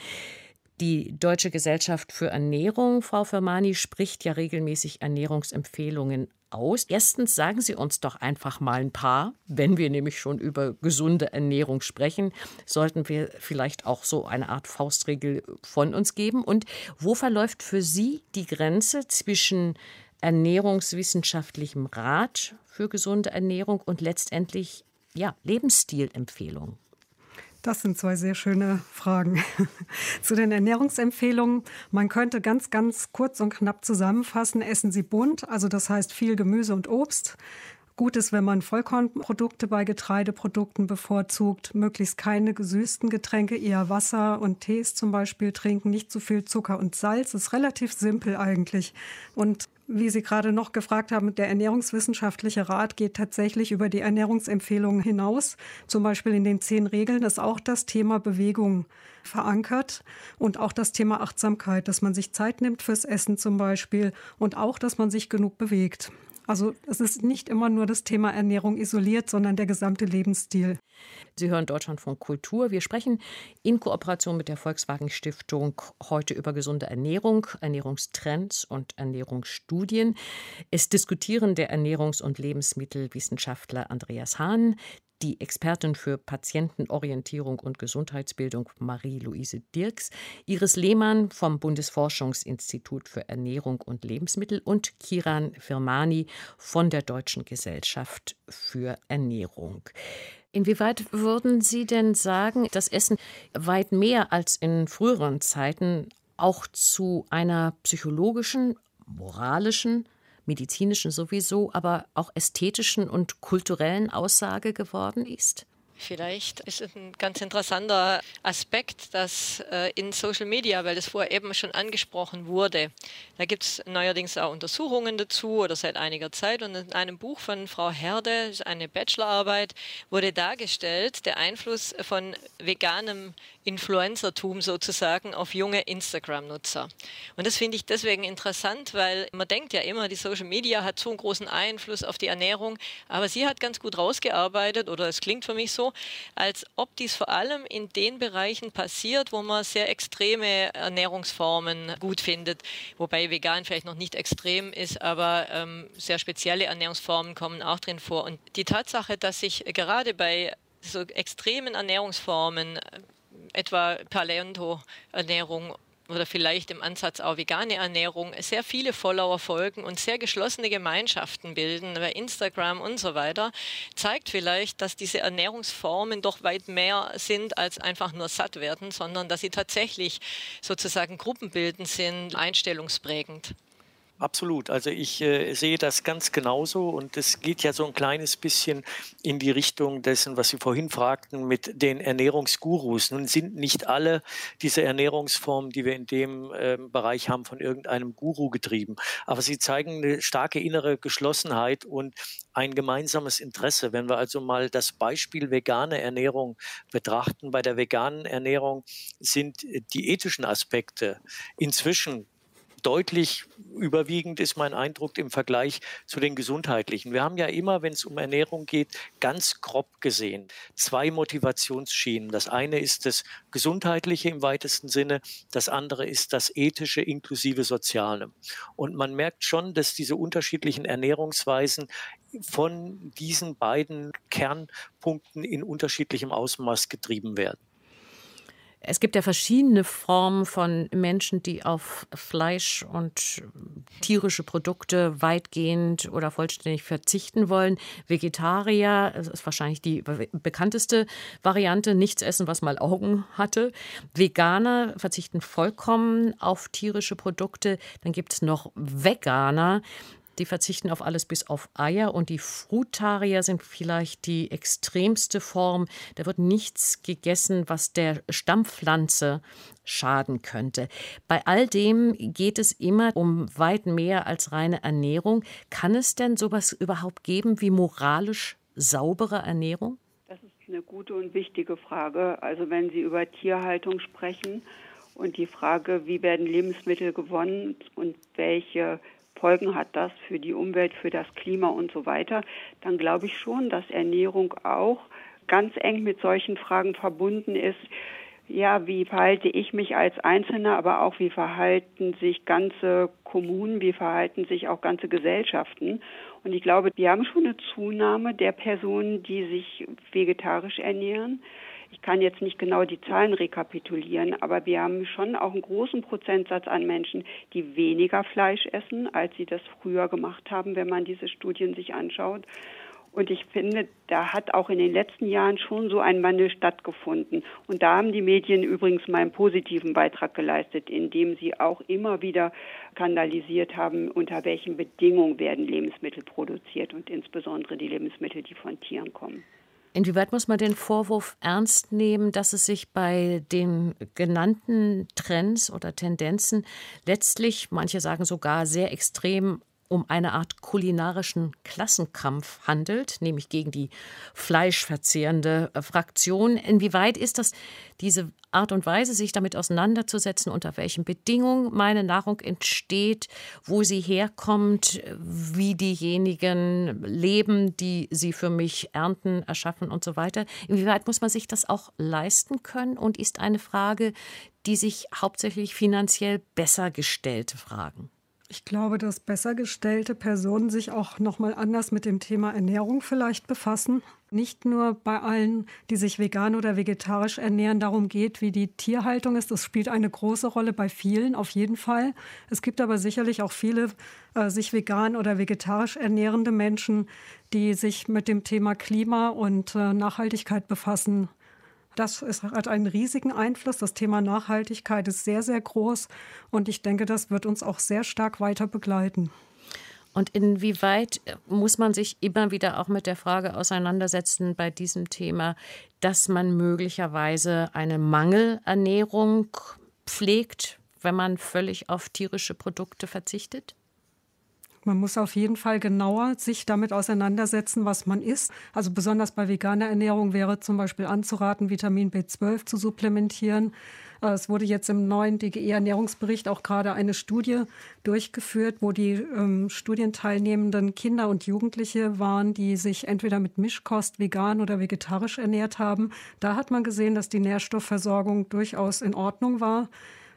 die Deutsche Gesellschaft für Ernährung, Frau Fermani, spricht ja regelmäßig Ernährungsempfehlungen aus. Erstens sagen Sie uns doch einfach mal ein paar. Wenn wir nämlich schon über gesunde Ernährung sprechen, sollten wir vielleicht auch so eine Art Faustregel von uns geben. Und wo verläuft für Sie die Grenze zwischen ernährungswissenschaftlichem Rat für gesunde Ernährung und letztendlich ja, Lebensstilempfehlung? Das sind zwei sehr schöne Fragen. Zu den Ernährungsempfehlungen. Man könnte ganz, ganz kurz und knapp zusammenfassen. Essen Sie bunt, also das heißt viel Gemüse und Obst. Gut ist, wenn man Vollkornprodukte bei Getreideprodukten bevorzugt, möglichst keine gesüßten Getränke, eher Wasser und Tees zum Beispiel trinken, nicht zu viel Zucker und Salz. Ist relativ simpel eigentlich. Und wie Sie gerade noch gefragt haben, der ernährungswissenschaftliche Rat geht tatsächlich über die Ernährungsempfehlungen hinaus. Zum Beispiel in den zehn Regeln ist auch das Thema Bewegung verankert und auch das Thema Achtsamkeit, dass man sich Zeit nimmt fürs Essen zum Beispiel und auch, dass man sich genug bewegt. Also es ist nicht immer nur das Thema Ernährung isoliert, sondern der gesamte Lebensstil. Sie hören Deutschlandfunk Kultur. Wir sprechen in Kooperation mit der Volkswagen Stiftung heute über gesunde Ernährung, Ernährungstrends und Ernährungsstudien. Es diskutieren der Ernährungs- und Lebensmittelwissenschaftler Andreas Hahn, die Expertin für Patientenorientierung und Gesundheitsbildung Marie-Louise Dirks, Iris Lehmann vom Bundesforschungsinstitut für Ernährung und Lebensmittel und Kiran Firmani von der Deutschen Gesellschaft für Ernährung. Inwieweit würden Sie denn sagen, dass Essen weit mehr als in früheren Zeiten auch zu einer psychologischen, moralischen, medizinischen sowieso, aber auch ästhetischen und kulturellen Aussage geworden ist? Vielleicht ist es ein ganz interessanter Aspekt, dass äh, in Social Media, weil das vorher eben schon angesprochen wurde, da gibt es neuerdings auch Untersuchungen dazu oder seit einiger Zeit. Und in einem Buch von Frau Herde, eine Bachelorarbeit, wurde dargestellt der Einfluss von veganem Influencertum sozusagen auf junge Instagram-Nutzer. Und das finde ich deswegen interessant, weil man denkt ja immer, die Social Media hat so einen großen Einfluss auf die Ernährung, aber sie hat ganz gut rausgearbeitet, oder es klingt für mich so, als ob dies vor allem in den Bereichen passiert, wo man sehr extreme Ernährungsformen gut findet, wobei vegan vielleicht noch nicht extrem ist, aber ähm, sehr spezielle Ernährungsformen kommen auch drin vor. Und die Tatsache, dass sich gerade bei so extremen Ernährungsformen etwa Paleo-Ernährung oder vielleicht im Ansatz auch vegane Ernährung sehr viele Follower folgen und sehr geschlossene Gemeinschaften bilden bei Instagram und so weiter, zeigt vielleicht, dass diese Ernährungsformen doch weit mehr sind als einfach nur satt werden, sondern dass sie tatsächlich sozusagen gruppenbildend sind, einstellungsprägend. Absolut. Also ich äh, sehe das ganz genauso und es geht ja so ein kleines bisschen in die Richtung dessen, was Sie vorhin fragten mit den Ernährungsgurus. Nun sind nicht alle diese Ernährungsformen, die wir in dem äh, Bereich haben, von irgendeinem Guru getrieben, aber sie zeigen eine starke innere Geschlossenheit und ein gemeinsames Interesse. Wenn wir also mal das Beispiel vegane Ernährung betrachten, bei der veganen Ernährung sind die ethischen Aspekte inzwischen deutlich überwiegend ist mein Eindruck im Vergleich zu den gesundheitlichen. Wir haben ja immer, wenn es um Ernährung geht, ganz grob gesehen zwei Motivationsschienen. Das eine ist das Gesundheitliche im weitesten Sinne, das andere ist das Ethische inklusive Soziale. Und man merkt schon, dass diese unterschiedlichen Ernährungsweisen von diesen beiden Kernpunkten in unterschiedlichem Ausmaß getrieben werden. Es gibt ja verschiedene Formen von Menschen, die auf Fleisch und tierische Produkte weitgehend oder vollständig verzichten wollen. Vegetarier, das ist wahrscheinlich die bekannteste Variante, nichts essen, was mal Augen hatte. Veganer verzichten vollkommen auf tierische Produkte. Dann gibt es noch Veganer, die verzichten auf alles bis auf Eier und die Frutarier sind vielleicht die extremste Form. Da wird nichts gegessen, was der Stammpflanze schaden könnte. Bei all dem geht es immer um weit mehr als reine Ernährung. Kann es denn sowas überhaupt geben wie moralisch saubere Ernährung? Das ist eine gute und wichtige Frage. Also wenn Sie über Tierhaltung sprechen und die Frage, wie werden Lebensmittel gewonnen und welche Folgen hat das für die Umwelt, für das Klima und so weiter, dann glaube ich schon, dass Ernährung auch ganz eng mit solchen Fragen verbunden ist. Ja, wie verhalte ich mich als Einzelner, aber auch wie verhalten sich ganze Kommunen, wie verhalten sich auch ganze Gesellschaften. Und ich glaube, wir haben schon eine Zunahme der Personen, die sich vegetarisch ernähren. Ich kann jetzt nicht genau die Zahlen rekapitulieren, aber wir haben schon auch einen großen Prozentsatz an Menschen, die weniger Fleisch essen, als sie das früher gemacht haben, wenn man diese Studien sich anschaut. Und ich finde, da hat auch in den letzten Jahren schon so ein Wandel stattgefunden. Und da haben die Medien übrigens mal einen positiven Beitrag geleistet, indem sie auch immer wieder skandalisiert haben, unter welchen Bedingungen werden Lebensmittel produziert und insbesondere die Lebensmittel, die von Tieren kommen. Inwieweit muss man den Vorwurf ernst nehmen, dass es sich bei den genannten Trends oder Tendenzen letztlich, manche sagen sogar sehr extrem, um eine Art kulinarischen Klassenkampf handelt, nämlich gegen die fleischverzehrende Fraktion. Inwieweit ist das diese Art und Weise, sich damit auseinanderzusetzen, unter welchen Bedingungen meine Nahrung entsteht, wo sie herkommt, wie diejenigen leben, die sie für mich ernten, erschaffen und so weiter. Inwieweit muss man sich das auch leisten können und ist eine Frage, die sich hauptsächlich finanziell besser gestellte fragen? Ich glaube, dass besser gestellte Personen sich auch noch mal anders mit dem Thema Ernährung vielleicht befassen. Nicht nur bei allen, die sich vegan oder vegetarisch ernähren, darum geht, wie die Tierhaltung ist. Das spielt eine große Rolle bei vielen, auf jeden Fall. Es gibt aber sicherlich auch viele äh, sich vegan oder vegetarisch ernährende Menschen, die sich mit dem Thema Klima und äh, Nachhaltigkeit befassen. Das ist, hat einen riesigen Einfluss. Das Thema Nachhaltigkeit ist sehr, sehr groß. Und ich denke, das wird uns auch sehr stark weiter begleiten. Und inwieweit muss man sich immer wieder auch mit der Frage auseinandersetzen bei diesem Thema, dass man möglicherweise eine Mangelernährung pflegt, wenn man völlig auf tierische Produkte verzichtet? Man muss auf jeden Fall genauer sich damit auseinandersetzen, was man isst. Also besonders bei veganer Ernährung wäre zum Beispiel anzuraten, Vitamin B12 zu supplementieren. Es wurde jetzt im neuen DGE-Ernährungsbericht auch gerade eine Studie durchgeführt, wo die ähm, Studienteilnehmenden Kinder und Jugendliche waren, die sich entweder mit Mischkost vegan oder vegetarisch ernährt haben. Da hat man gesehen, dass die Nährstoffversorgung durchaus in Ordnung war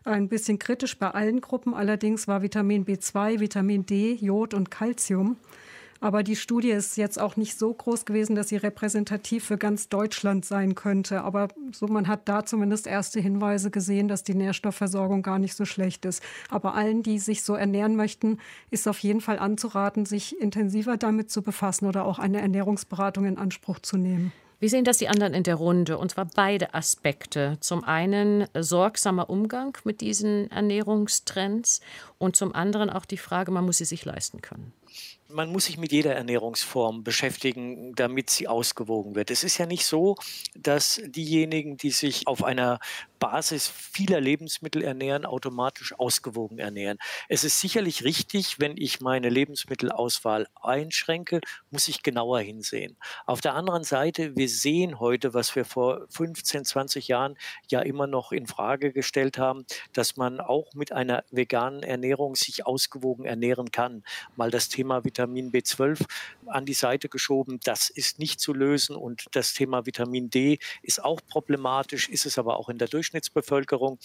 ein bisschen kritisch bei allen Gruppen. Allerdings war Vitamin B2, Vitamin D, Jod und Calcium. Aber die Studie ist jetzt auch nicht so groß gewesen, dass sie repräsentativ für ganz Deutschland sein könnte. Aber so, man hat da zumindest erste Hinweise gesehen, dass die Nährstoffversorgung gar nicht so schlecht ist. Aber allen, die sich so ernähren möchten, ist auf jeden Fall anzuraten, sich intensiver damit zu befassen oder auch eine Ernährungsberatung in Anspruch zu nehmen. Wie sehen das die anderen in der Runde? Und zwar beide Aspekte. Zum einen sorgsamer Umgang mit diesen Ernährungstrends und zum anderen auch die Frage, man muss sie sich leisten können. Man muss sich mit jeder Ernährungsform beschäftigen, damit sie ausgewogen wird. Es ist ja nicht so, dass diejenigen, die sich auf einer Basis vieler Lebensmittel ernähren, automatisch ausgewogen ernähren. Es ist sicherlich richtig, wenn ich meine Lebensmittelauswahl einschränke, muss ich genauer hinsehen. Auf der anderen Seite, wir sehen heute, was wir vor 15, 20 Jahren ja immer noch in Frage gestellt haben, dass man auch mit einer veganen Ernährung sich ausgewogen ernähren kann. Mal das Thema Vitamin B12 an die Seite geschoben, das ist nicht zu lösen und das Thema Vitamin D ist auch problematisch, ist es aber auch in der Durchschnittsbevölkerung.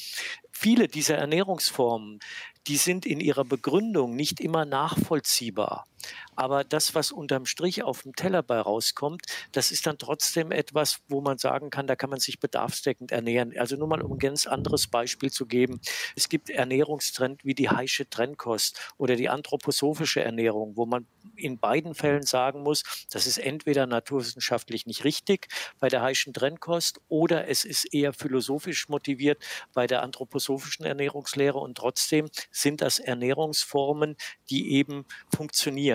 Viele dieser Ernährungsformen, die sind in ihrer Begründung nicht immer nachvollziehbar. Aber das, was unterm Strich auf dem Teller bei rauskommt, das ist dann trotzdem etwas, wo man sagen kann, da kann man sich bedarfsdeckend ernähren. Also nur mal um ein ganz anderes Beispiel zu geben. Es gibt Ernährungstrend wie die Heische Trennkost oder die anthroposophische Ernährung, wo man in beiden Fällen sagen muss, das ist entweder naturwissenschaftlich nicht richtig bei der Heischen Trennkost oder es ist eher philosophisch motiviert bei der anthroposophischen Ernährungslehre und trotzdem sind das Ernährungsformen, die eben funktionieren.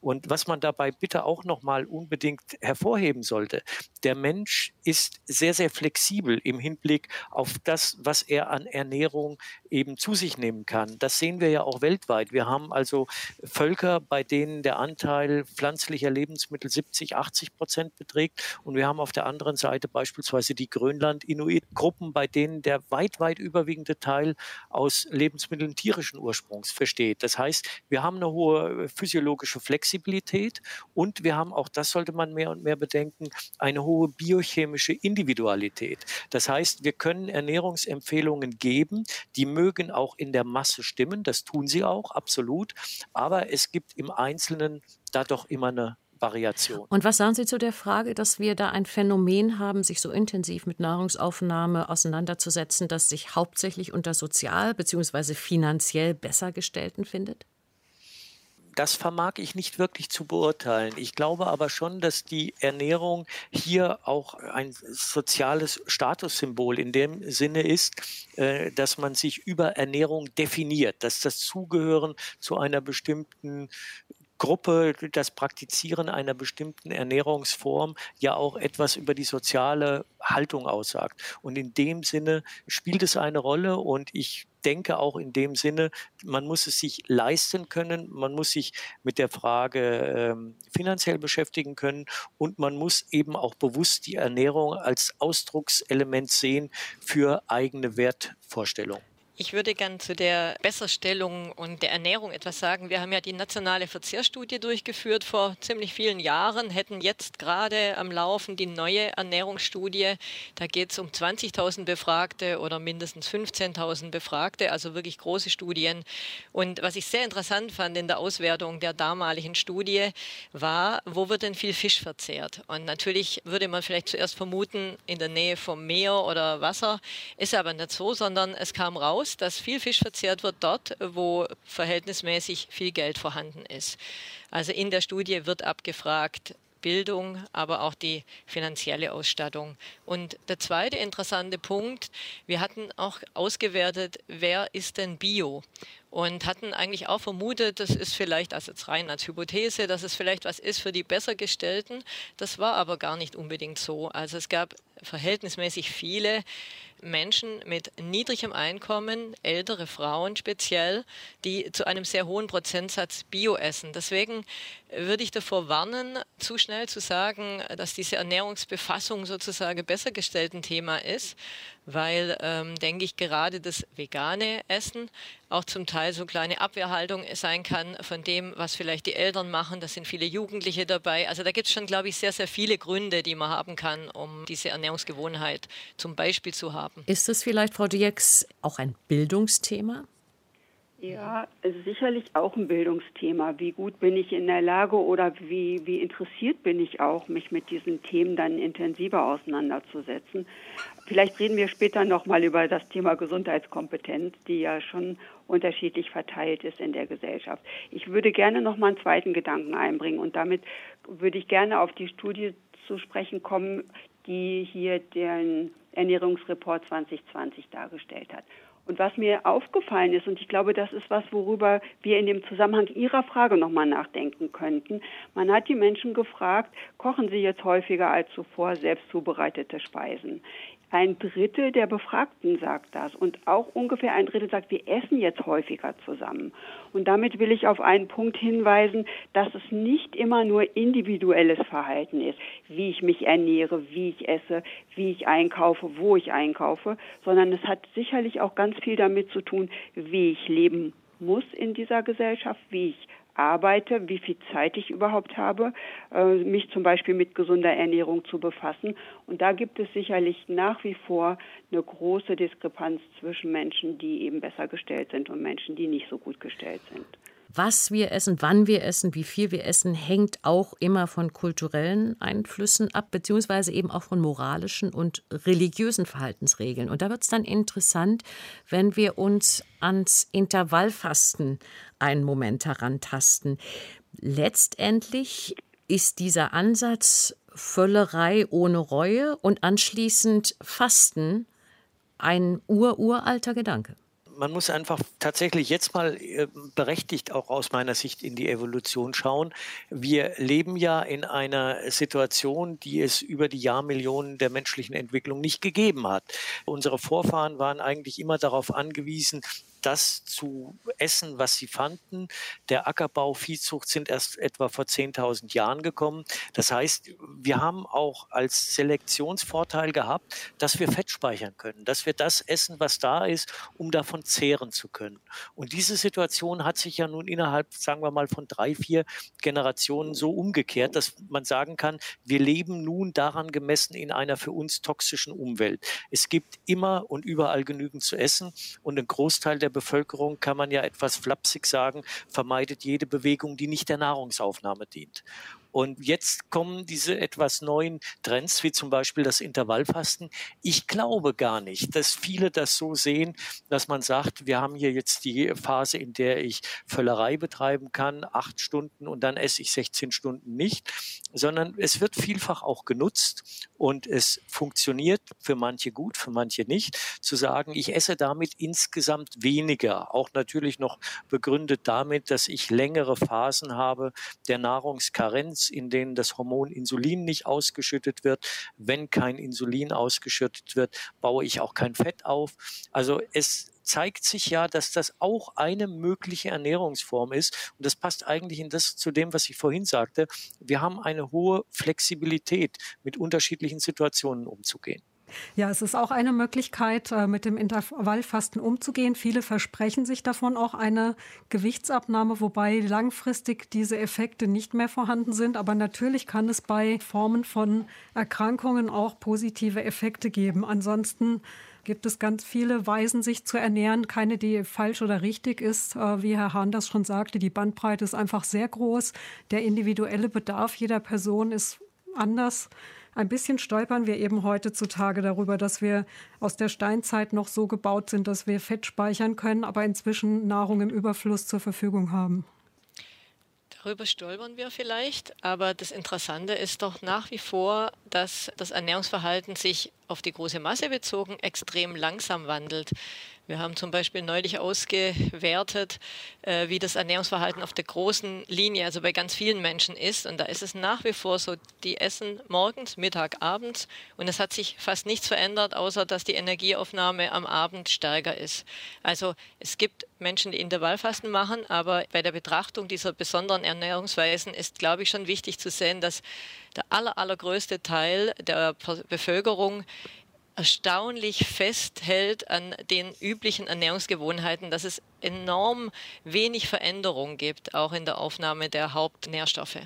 Und was man dabei bitte auch noch mal unbedingt hervorheben sollte, der Mensch ist sehr, sehr flexibel im Hinblick auf das, was er an Ernährung eben zu sich nehmen kann. Das sehen wir ja auch weltweit. Wir haben also Völker, bei denen der Anteil pflanzlicher Lebensmittel 70, 80 Prozent beträgt. Und wir haben auf der anderen Seite beispielsweise die Grönland-Inuit-Gruppen, bei denen der weit, weit überwiegende Teil aus Lebensmitteln tierischen Ursprungs versteht. Das heißt, wir haben eine hohe physiologische Flexibilität und wir haben, auch das sollte man mehr und mehr bedenken, eine hohe biochemische Individualität. Das heißt, wir können Ernährungsempfehlungen geben, die mögen auch in der Masse stimmen, das tun sie auch, absolut, aber es gibt im Einzelnen da doch immer eine Variation. Und was sagen Sie zu der Frage, dass wir da ein Phänomen haben, sich so intensiv mit Nahrungsaufnahme auseinanderzusetzen, das sich hauptsächlich unter sozial bzw. finanziell besser gestellten findet? Das vermag ich nicht wirklich zu beurteilen. Ich glaube aber schon, dass die Ernährung hier auch ein soziales Statussymbol in dem Sinne ist, äh, dass man sich über Ernährung definiert, dass das Zugehören zu einer bestimmten Gruppe, das Praktizieren einer bestimmten Ernährungsform ja auch etwas über die soziale Haltung aussagt. Und in dem Sinne spielt es eine Rolle und ich denke auch in dem Sinne, man muss es sich leisten können, man muss sich mit der Frage ähm, finanziell beschäftigen können und man muss eben auch bewusst die Ernährung als Ausdruckselement sehen für eigene Wertvorstellungen. Ich würde gern zu der Besserstellung und der Ernährung etwas sagen. Wir haben ja die nationale Verzehrstudie durchgeführt vor ziemlich vielen Jahren, hätten jetzt gerade am Laufen die neue Ernährungsstudie. Da geht es um 20.000 Befragte oder mindestens 15.000 Befragte, also wirklich große Studien. Und was ich sehr interessant fand in der Auswertung der damaligen Studie war, wo wird denn viel Fisch verzehrt? Und natürlich würde man vielleicht zuerst vermuten, in der Nähe vom Meer oder Wasser. Ist aber nicht so, sondern es kam raus, aus, dass viel Fisch verzehrt wird dort, wo verhältnismäßig viel Geld vorhanden ist. Also in der Studie wird abgefragt, Bildung, aber auch die finanzielle Ausstattung. Und der zweite interessante Punkt, wir hatten auch ausgewertet, wer ist denn Bio? Und hatten eigentlich auch vermutet, das ist vielleicht, also jetzt rein als Hypothese, dass es vielleicht was ist für die Bessergestellten. Das war aber gar nicht unbedingt so. Also es gab verhältnismäßig viele Menschen mit niedrigem Einkommen, ältere Frauen speziell, die zu einem sehr hohen Prozentsatz Bio essen. Deswegen würde ich davor warnen, zu schnell zu sagen, dass diese Ernährungsbefassung sozusagen besser gestellt ein Thema ist, weil, ähm, denke ich, gerade das vegane Essen auch zum Teil so kleine Abwehrhaltung sein kann von dem, was vielleicht die Eltern machen. Da sind viele Jugendliche dabei. Also da gibt es schon, glaube ich, sehr, sehr viele Gründe, die man haben kann, um diese Ernährungsgewohnheit zum Beispiel zu haben. Ist es vielleicht, Frau Diex, auch ein Bildungsthema? Ja, sicherlich auch ein Bildungsthema. Wie gut bin ich in der Lage oder wie, wie interessiert bin ich auch, mich mit diesen Themen dann intensiver auseinanderzusetzen. Vielleicht reden wir später nochmal über das Thema Gesundheitskompetenz, die ja schon unterschiedlich verteilt ist in der Gesellschaft. Ich würde gerne nochmal einen zweiten Gedanken einbringen und damit würde ich gerne auf die Studie zu sprechen kommen, die hier den Ernährungsreport 2020 dargestellt hat. Und was mir aufgefallen ist, und ich glaube, das ist was, worüber wir in dem Zusammenhang Ihrer Frage nochmal nachdenken könnten. Man hat die Menschen gefragt, kochen Sie jetzt häufiger als zuvor selbst zubereitete Speisen? Ein Drittel der Befragten sagt das. Und auch ungefähr ein Drittel sagt, wir essen jetzt häufiger zusammen. Und damit will ich auf einen Punkt hinweisen, dass es nicht immer nur individuelles Verhalten ist, wie ich mich ernähre, wie ich esse, wie ich einkaufe, wo ich einkaufe, sondern es hat sicherlich auch ganz viel damit zu tun, wie ich leben muss in dieser Gesellschaft, wie ich arbeite, wie viel Zeit ich überhaupt habe, äh, mich zum Beispiel mit gesunder Ernährung zu befassen. Und da gibt es sicherlich nach wie vor eine große Diskrepanz zwischen Menschen, die eben besser gestellt sind und Menschen, die nicht so gut gestellt sind. Was wir essen, wann wir essen, wie viel wir essen, hängt auch immer von kulturellen Einflüssen ab, beziehungsweise eben auch von moralischen und religiösen Verhaltensregeln. Und da wird es dann interessant, wenn wir uns ans Intervallfasten einen Moment herantasten. Letztendlich ist dieser Ansatz Völlerei ohne Reue und anschließend Fasten ein ururalter Gedanke man muss einfach tatsächlich jetzt mal äh, berechtigt auch aus meiner Sicht in die Evolution schauen. Wir leben ja in einer Situation, die es über die Jahrmillionen der menschlichen Entwicklung nicht gegeben hat. Unsere Vorfahren waren eigentlich immer darauf angewiesen, das zu essen, was sie fanden. Der Ackerbau, Viehzucht sind erst etwa vor 10.000 Jahren gekommen. Das heißt, wir haben auch als Selektionsvorteil gehabt, dass wir Fett speichern können, dass wir das essen, was da ist, um davon zehren zu können. Und diese Situation hat sich ja nun innerhalb, sagen wir mal, von drei, vier Generationen so umgekehrt, dass man sagen kann, wir leben nun daran gemessen in einer für uns toxischen Umwelt. Es gibt immer und überall genügend zu essen und ein Großteil der Bevölkerung, kann man ja etwas flapsig sagen, vermeidet jede Bewegung, die nicht der Nahrungsaufnahme dient. Und jetzt kommen diese etwas neuen Trends, wie zum Beispiel das Intervallfasten. Ich glaube gar nicht, dass viele das so sehen, dass man sagt, wir haben hier jetzt die Phase, in der ich Völlerei betreiben kann, acht Stunden und dann esse ich 16 Stunden nicht, sondern es wird vielfach auch genutzt und es funktioniert für manche gut, für manche nicht, zu sagen, ich esse damit insgesamt weniger, auch natürlich noch begründet damit, dass ich längere Phasen habe der Nahrungskarenz, in denen das Hormon Insulin nicht ausgeschüttet wird. Wenn kein Insulin ausgeschüttet wird, baue ich auch kein Fett auf. Also es zeigt sich ja, dass das auch eine mögliche Ernährungsform ist. Und das passt eigentlich in das zu dem, was ich vorhin sagte. Wir haben eine hohe Flexibilität, mit unterschiedlichen Situationen umzugehen. Ja, es ist auch eine Möglichkeit, äh, mit dem Intervallfasten umzugehen. Viele versprechen sich davon auch eine Gewichtsabnahme, wobei langfristig diese Effekte nicht mehr vorhanden sind. Aber natürlich kann es bei Formen von Erkrankungen auch positive Effekte geben. Ansonsten gibt es ganz viele Weisen, sich zu ernähren. Keine, die falsch oder richtig ist. Äh, wie Herr Hahn das schon sagte, die Bandbreite ist einfach sehr groß. Der individuelle Bedarf jeder Person ist anders. Ein bisschen stolpern wir eben heutzutage darüber, dass wir aus der Steinzeit noch so gebaut sind, dass wir Fett speichern können, aber inzwischen Nahrung im Überfluss zur Verfügung haben. Darüber stolpern wir vielleicht, aber das Interessante ist doch nach wie vor, dass das Ernährungsverhalten sich auf die große Masse bezogen extrem langsam wandelt. Wir haben zum Beispiel neulich ausgewertet, äh, wie das Ernährungsverhalten auf der großen Linie, also bei ganz vielen Menschen ist. Und da ist es nach wie vor so, die essen morgens, Mittag, abends. Und es hat sich fast nichts verändert, außer dass die Energieaufnahme am Abend stärker ist. Also es gibt Menschen, die Intervallfasten machen, aber bei der Betrachtung dieser besonderen Ernährungsweisen ist, glaube ich, schon wichtig zu sehen, dass der aller, allergrößte Teil der Bevölkerung erstaunlich festhält an den üblichen Ernährungsgewohnheiten, dass es enorm wenig Veränderung gibt, auch in der Aufnahme der Hauptnährstoffe.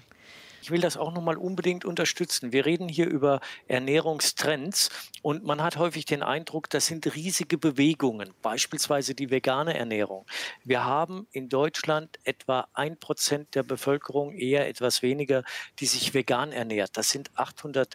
Ich will das auch nochmal unbedingt unterstützen. Wir reden hier über Ernährungstrends und man hat häufig den Eindruck, das sind riesige Bewegungen, beispielsweise die vegane Ernährung. Wir haben in Deutschland etwa ein Prozent der Bevölkerung, eher etwas weniger, die sich vegan ernährt. Das sind 800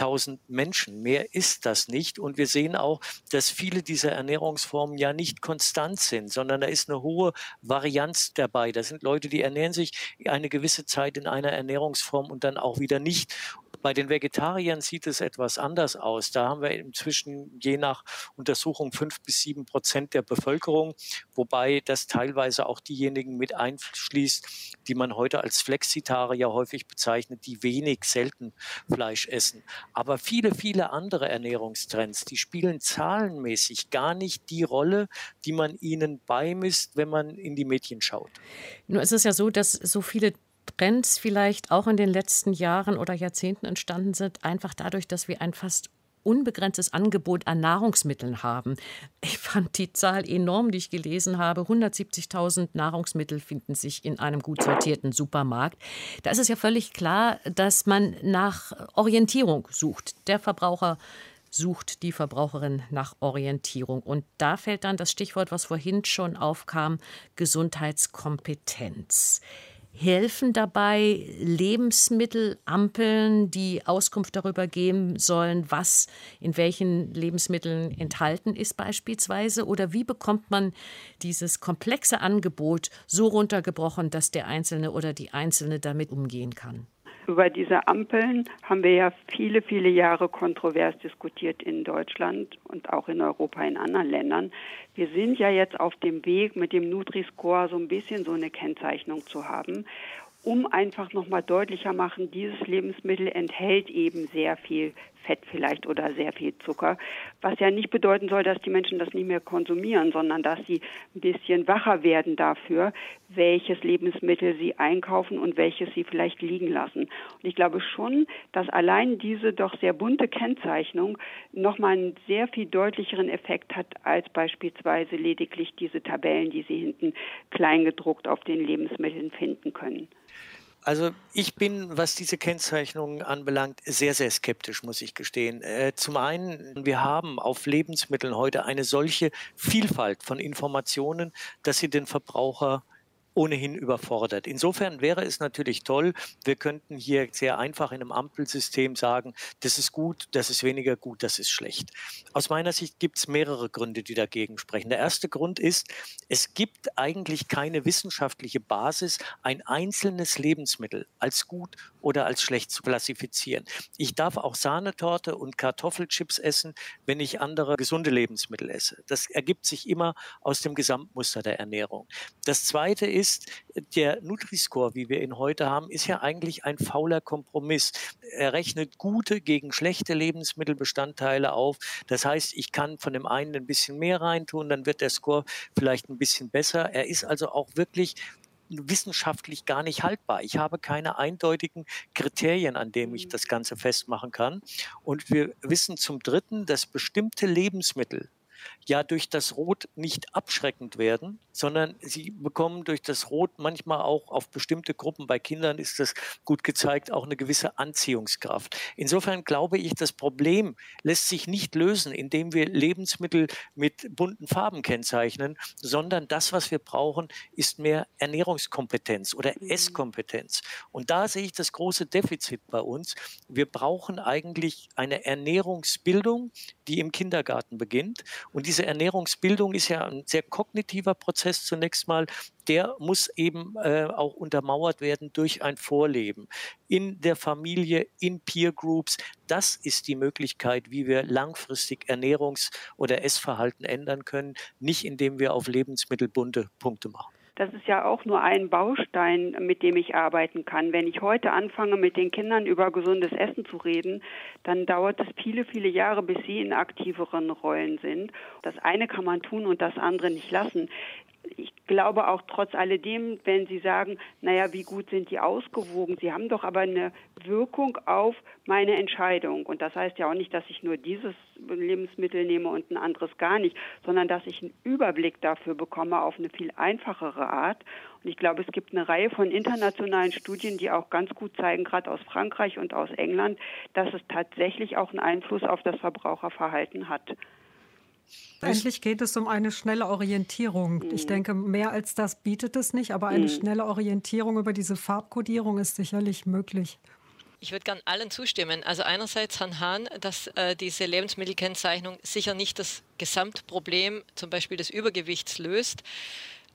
1000 Menschen. Mehr ist das nicht. Und wir sehen auch, dass viele dieser Ernährungsformen ja nicht konstant sind, sondern da ist eine hohe Varianz dabei. Da sind Leute, die ernähren sich eine gewisse Zeit in einer Ernährungsform und dann auch wieder nicht. Bei den Vegetariern sieht es etwas anders aus. Da haben wir inzwischen je nach Untersuchung fünf bis sieben Prozent der Bevölkerung, wobei das teilweise auch diejenigen mit einschließt, die man heute als Flexitarier häufig bezeichnet, die wenig selten Fleisch essen. Aber viele, viele andere Ernährungstrends, die spielen zahlenmäßig gar nicht die Rolle, die man ihnen beimisst, wenn man in die Medien schaut. Nur ist es ja so, dass so viele Trends vielleicht auch in den letzten Jahren oder Jahrzehnten entstanden sind, einfach dadurch, dass wir ein fast unbegrenztes Angebot an Nahrungsmitteln haben. Ich fand die Zahl enorm, die ich gelesen habe. 170.000 Nahrungsmittel finden sich in einem gut sortierten Supermarkt. Da ist es ja völlig klar, dass man nach Orientierung sucht. Der Verbraucher sucht die Verbraucherin nach Orientierung. Und da fällt dann das Stichwort, was vorhin schon aufkam, Gesundheitskompetenz helfen dabei Lebensmittelampeln, die Auskunft darüber geben sollen, was in welchen Lebensmitteln enthalten ist beispielsweise? Oder wie bekommt man dieses komplexe Angebot so runtergebrochen, dass der Einzelne oder die Einzelne damit umgehen kann? Über diese Ampeln haben wir ja viele, viele Jahre kontrovers diskutiert in Deutschland und auch in Europa, in anderen Ländern. Wir sind ja jetzt auf dem Weg, mit dem Nutri-Score so ein bisschen so eine Kennzeichnung zu haben um einfach nochmal deutlicher machen, dieses Lebensmittel enthält eben sehr viel Fett vielleicht oder sehr viel Zucker, was ja nicht bedeuten soll, dass die Menschen das nicht mehr konsumieren, sondern dass sie ein bisschen wacher werden dafür, welches Lebensmittel sie einkaufen und welches sie vielleicht liegen lassen. Und ich glaube schon, dass allein diese doch sehr bunte Kennzeichnung nochmal einen sehr viel deutlicheren Effekt hat als beispielsweise lediglich diese Tabellen, die Sie hinten kleingedruckt auf den Lebensmitteln finden können. Also ich bin, was diese Kennzeichnungen anbelangt, sehr, sehr skeptisch, muss ich gestehen. Äh, zum einen, wir haben auf Lebensmitteln heute eine solche Vielfalt von Informationen, dass sie den Verbraucher ohnehin überfordert. Insofern wäre es natürlich toll, wir könnten hier sehr einfach in einem Ampelsystem sagen, das ist gut, das ist weniger gut, das ist schlecht. Aus meiner Sicht gibt es mehrere Gründe, die dagegen sprechen. Der erste Grund ist, es gibt eigentlich keine wissenschaftliche Basis, ein einzelnes Lebensmittel als gut oder als schlecht zu klassifizieren. Ich darf auch Sahnetorte und Kartoffelchips essen, wenn ich andere gesunde Lebensmittel esse. Das ergibt sich immer aus dem Gesamtmuster der Ernährung. Das zweite ist, der Nutri-Score, wie wir ihn heute haben, ist ja eigentlich ein fauler Kompromiss. Er rechnet gute gegen schlechte Lebensmittelbestandteile auf. Das heißt, ich kann von dem einen ein bisschen mehr reintun, dann wird der Score vielleicht ein bisschen besser. Er ist also auch wirklich wissenschaftlich gar nicht haltbar. Ich habe keine eindeutigen Kriterien, an denen ich das Ganze festmachen kann. Und wir wissen zum Dritten, dass bestimmte Lebensmittel ja durch das Rot nicht abschreckend werden, sondern sie bekommen durch das Rot manchmal auch auf bestimmte Gruppen, bei Kindern ist das gut gezeigt, auch eine gewisse Anziehungskraft. Insofern glaube ich, das Problem lässt sich nicht lösen, indem wir Lebensmittel mit bunten Farben kennzeichnen, sondern das, was wir brauchen, ist mehr Ernährungskompetenz oder mhm. Esskompetenz. Und da sehe ich das große Defizit bei uns. Wir brauchen eigentlich eine Ernährungsbildung, die im Kindergarten beginnt. Und diese Ernährungsbildung ist ja ein sehr kognitiver Prozess zunächst mal. Der muss eben äh, auch untermauert werden durch ein Vorleben in der Familie, in Peer Groups. Das ist die Möglichkeit, wie wir langfristig Ernährungs- oder Essverhalten ändern können, nicht indem wir auf Lebensmittel bunte Punkte machen. Das ist ja auch nur ein Baustein, mit dem ich arbeiten kann. Wenn ich heute anfange, mit den Kindern über gesundes Essen zu reden, dann dauert es viele, viele Jahre, bis sie in aktiveren Rollen sind. Das eine kann man tun und das andere nicht lassen ich glaube auch trotz alledem, wenn Sie sagen, naja, wie gut sind die ausgewogen? Sie haben doch aber eine Wirkung auf meine Entscheidung. Und das heißt ja auch nicht, dass ich nur dieses Lebensmittel nehme und ein anderes gar nicht, sondern dass ich einen Überblick dafür bekomme auf eine viel einfachere Art. Und ich glaube, es gibt eine Reihe von internationalen Studien, die auch ganz gut zeigen, gerade aus Frankreich und aus England, dass es tatsächlich auch einen Einfluss auf das Verbraucherverhalten hat. Endlich geht es um eine schnelle Orientierung. Ich mhm. denke, mehr als das bietet es nicht, aber eine mhm. schnelle Orientierung über diese Farbkodierung ist sicherlich möglich. Ich würde gern allen zustimmen. Also einerseits Herrn Hahn, dass äh, diese Lebensmittelkennzeichnung sicher nicht das Gesamtproblem, zum Beispiel des Übergewichts, löst.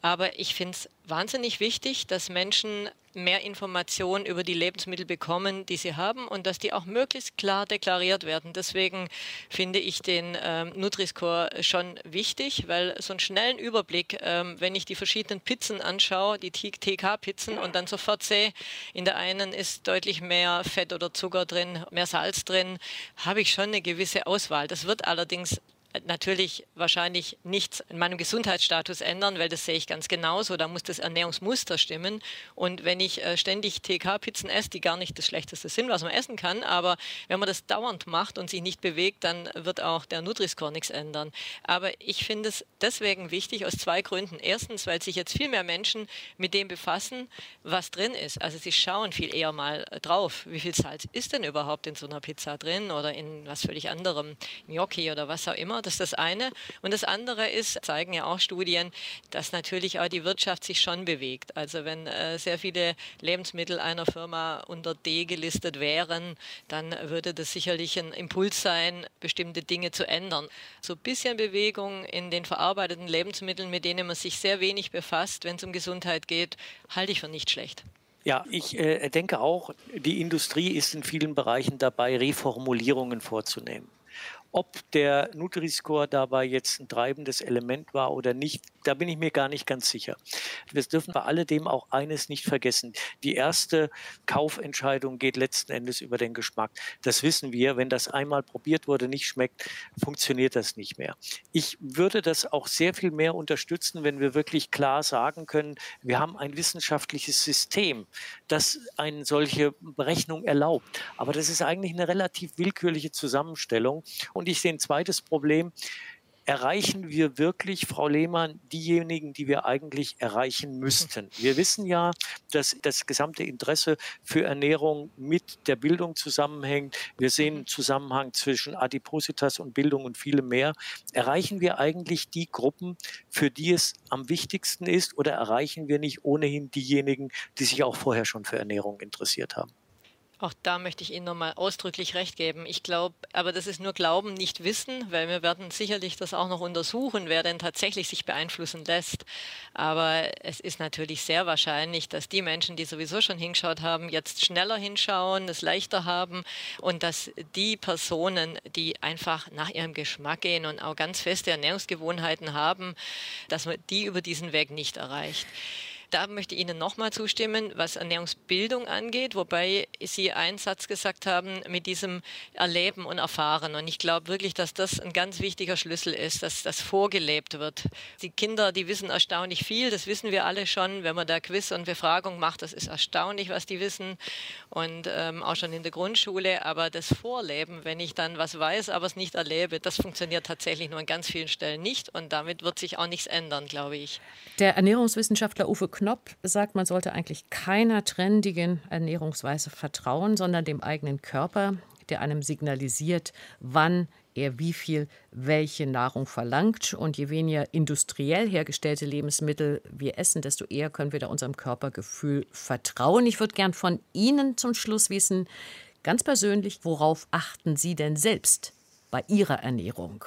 Aber ich finde es wahnsinnig wichtig, dass Menschen mehr Informationen über die Lebensmittel bekommen, die sie haben und dass die auch möglichst klar deklariert werden. Deswegen finde ich den ähm, Nutri-Score schon wichtig, weil so einen schnellen Überblick, ähm, wenn ich die verschiedenen Pizzen anschaue, die TK-Pizzen und dann sofort sehe, in der einen ist deutlich mehr Fett oder Zucker drin, mehr Salz drin, habe ich schon eine gewisse Auswahl. Das wird allerdings natürlich wahrscheinlich nichts in meinem Gesundheitsstatus ändern, weil das sehe ich ganz genauso. Da muss das Ernährungsmuster stimmen. Und wenn ich äh, ständig TK-Pizzen esse, die gar nicht das Schlechteste sind, was man essen kann, aber wenn man das dauernd macht und sich nicht bewegt, dann wird auch der Nutri-Score nichts ändern. Aber ich finde es deswegen wichtig aus zwei Gründen. Erstens, weil sich jetzt viel mehr Menschen mit dem befassen, was drin ist. Also sie schauen viel eher mal drauf, wie viel Salz ist denn überhaupt in so einer Pizza drin oder in was völlig anderem, Gnocchi oder was auch immer. Das ist das eine. Und das andere ist, zeigen ja auch Studien, dass natürlich auch die Wirtschaft sich schon bewegt. Also wenn äh, sehr viele Lebensmittel einer Firma unter D gelistet wären, dann würde das sicherlich ein Impuls sein, bestimmte Dinge zu ändern. So ein bisschen Bewegung in den verarbeiteten Lebensmitteln, mit denen man sich sehr wenig befasst, wenn es um Gesundheit geht, halte ich für nicht schlecht. Ja, ich äh, denke auch, die Industrie ist in vielen Bereichen dabei, Reformulierungen vorzunehmen. Ob der Nutri-Score dabei jetzt ein treibendes Element war oder nicht, da bin ich mir gar nicht ganz sicher. Wir dürfen bei alledem auch eines nicht vergessen. Die erste Kaufentscheidung geht letzten Endes über den Geschmack. Das wissen wir. Wenn das einmal probiert wurde, nicht schmeckt, funktioniert das nicht mehr. Ich würde das auch sehr viel mehr unterstützen, wenn wir wirklich klar sagen können, wir haben ein wissenschaftliches System, das eine solche Berechnung erlaubt. Aber das ist eigentlich eine relativ willkürliche Zusammenstellung. Und ich sehe ein zweites Problem erreichen wir wirklich, Frau Lehmann, diejenigen, die wir eigentlich erreichen müssten. Wir wissen ja, dass das gesamte Interesse für Ernährung mit der Bildung zusammenhängt. Wir sehen einen Zusammenhang zwischen Adipositas und Bildung und vielem mehr. Erreichen wir eigentlich die Gruppen, für die es am wichtigsten ist, oder erreichen wir nicht ohnehin diejenigen, die sich auch vorher schon für Ernährung interessiert haben? Auch da möchte ich Ihnen nochmal ausdrücklich recht geben. Ich glaube, aber das ist nur Glauben, nicht Wissen, weil wir werden sicherlich das auch noch untersuchen, wer denn tatsächlich sich beeinflussen lässt. Aber es ist natürlich sehr wahrscheinlich, dass die Menschen, die sowieso schon hingeschaut haben, jetzt schneller hinschauen, es leichter haben und dass die Personen, die einfach nach ihrem Geschmack gehen und auch ganz feste Ernährungsgewohnheiten haben, dass man die über diesen Weg nicht erreicht. Da möchte ich Ihnen nochmal zustimmen, was Ernährungsbildung angeht, wobei Sie einen Satz gesagt haben mit diesem Erleben und Erfahren. Und ich glaube wirklich, dass das ein ganz wichtiger Schlüssel ist, dass das vorgelebt wird. Die Kinder, die wissen erstaunlich viel, das wissen wir alle schon, wenn man da Quiz und Befragung macht, das ist erstaunlich, was die wissen. Und ähm, auch schon in der Grundschule. Aber das Vorleben, wenn ich dann was weiß, aber es nicht erlebe, das funktioniert tatsächlich nur an ganz vielen Stellen nicht. Und damit wird sich auch nichts ändern, glaube ich. Der Ernährungswissenschaftler Uwe Knopp sagt, man sollte eigentlich keiner trendigen Ernährungsweise vertrauen, sondern dem eigenen Körper, der einem signalisiert, wann er wie viel welche Nahrung verlangt. Und je weniger industriell hergestellte Lebensmittel wir essen, desto eher können wir da unserem Körpergefühl vertrauen. Ich würde gern von Ihnen zum Schluss wissen, ganz persönlich, worauf achten Sie denn selbst bei Ihrer Ernährung?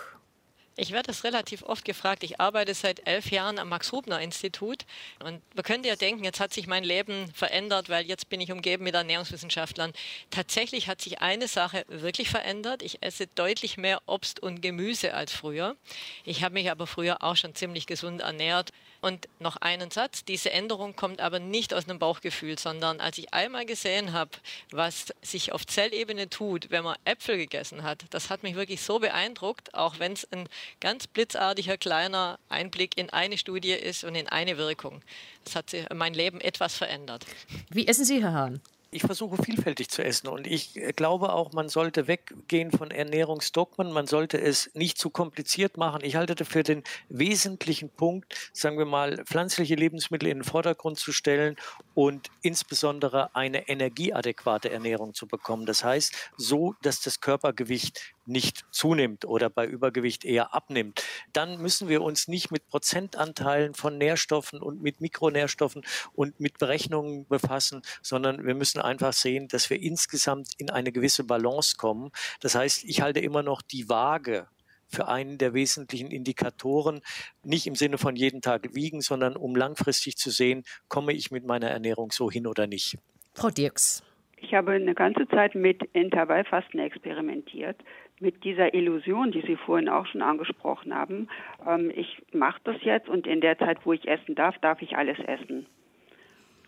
Ich werde das relativ oft gefragt. Ich arbeite seit elf Jahren am Max-Rubner-Institut und man könnte ja denken, jetzt hat sich mein Leben verändert, weil jetzt bin ich umgeben mit Ernährungswissenschaftlern. Tatsächlich hat sich eine Sache wirklich verändert. Ich esse deutlich mehr Obst und Gemüse als früher. Ich habe mich aber früher auch schon ziemlich gesund ernährt. Und noch einen Satz, diese Änderung kommt aber nicht aus einem Bauchgefühl, sondern als ich einmal gesehen habe, was sich auf Zellebene tut, wenn man Äpfel gegessen hat, das hat mich wirklich so beeindruckt, auch wenn es ein ganz blitzartiger kleiner Einblick in eine Studie ist und in eine Wirkung. Das hat mein Leben etwas verändert. Wie essen Sie, Herr Hahn? Ich versuche vielfältig zu essen und ich äh, glaube auch, man sollte weggehen von Ernährungsdogmen, man sollte es nicht zu kompliziert machen. Ich halte dafür den wesentlichen Punkt, sagen wir mal, pflanzliche Lebensmittel in den Vordergrund zu stellen und insbesondere eine energieadäquate Ernährung zu bekommen. Das heißt, so, dass das Körpergewicht nicht zunimmt oder bei Übergewicht eher abnimmt, dann müssen wir uns nicht mit Prozentanteilen von Nährstoffen und mit Mikronährstoffen und mit Berechnungen befassen, sondern wir müssen einfach sehen, dass wir insgesamt in eine gewisse Balance kommen. Das heißt, ich halte immer noch die Waage für einen der wesentlichen Indikatoren, nicht im Sinne von jeden Tag wiegen, sondern um langfristig zu sehen, komme ich mit meiner Ernährung so hin oder nicht. Frau Dirks. Ich habe eine ganze Zeit mit Intervallfasten experimentiert mit dieser Illusion, die Sie vorhin auch schon angesprochen haben. Ähm, ich mache das jetzt und in der Zeit, wo ich essen darf, darf ich alles essen.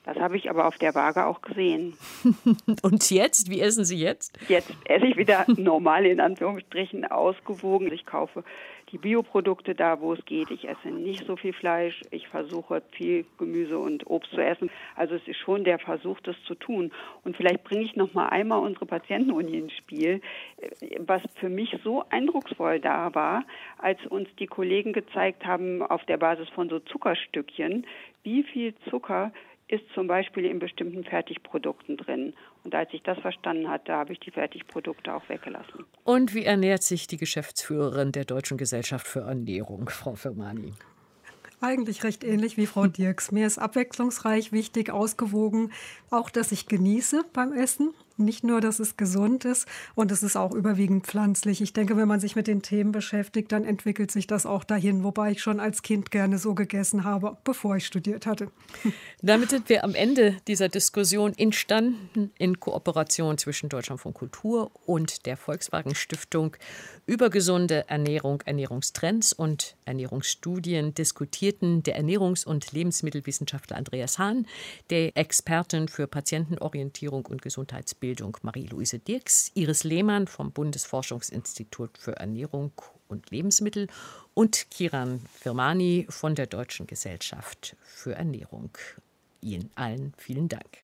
Das habe ich aber auf der Waage auch gesehen. und jetzt? Wie essen Sie jetzt? Jetzt esse ich wieder normal in Anführungsstrichen ausgewogen. Ich kaufe die Bioprodukte da, wo es geht. Ich esse nicht so viel Fleisch. Ich versuche viel Gemüse und Obst zu essen. Also es ist schon der Versuch, das zu tun. Und vielleicht bringe ich noch mal einmal unsere Patientenuni ins Spiel, was für mich so eindrucksvoll da war, als uns die Kollegen gezeigt haben auf der Basis von so Zuckerstückchen, wie viel Zucker ist zum Beispiel in bestimmten Fertigprodukten drin. Und als ich das verstanden hatte, habe ich die Fertigprodukte auch weggelassen. Und wie ernährt sich die Geschäftsführerin der Deutschen Gesellschaft für Ernährung, Frau Firmani? Eigentlich recht ähnlich wie Frau Dirks. Mir ist abwechslungsreich, wichtig, ausgewogen. Auch, dass ich genieße beim Essen. Nicht nur, dass es gesund ist und es ist auch überwiegend pflanzlich. Ich denke, wenn man sich mit den Themen beschäftigt, dann entwickelt sich das auch dahin, wobei ich schon als Kind gerne so gegessen habe, bevor ich studiert hatte. Damit sind wir am Ende dieser Diskussion entstanden in Kooperation zwischen Deutschlandfunk Kultur und der Volkswagen Stiftung über gesunde Ernährung, Ernährungstrends und Ernährungsstudien diskutierten der Ernährungs- und Lebensmittelwissenschaftler Andreas Hahn, der Expertin für Patientenorientierung und Gesundheitsbildung Bildung Marie-Louise Dirks, Iris Lehmann vom Bundesforschungsinstitut für Ernährung und Lebensmittel und Kiran Firmani von der Deutschen Gesellschaft für Ernährung. Ihnen allen vielen Dank.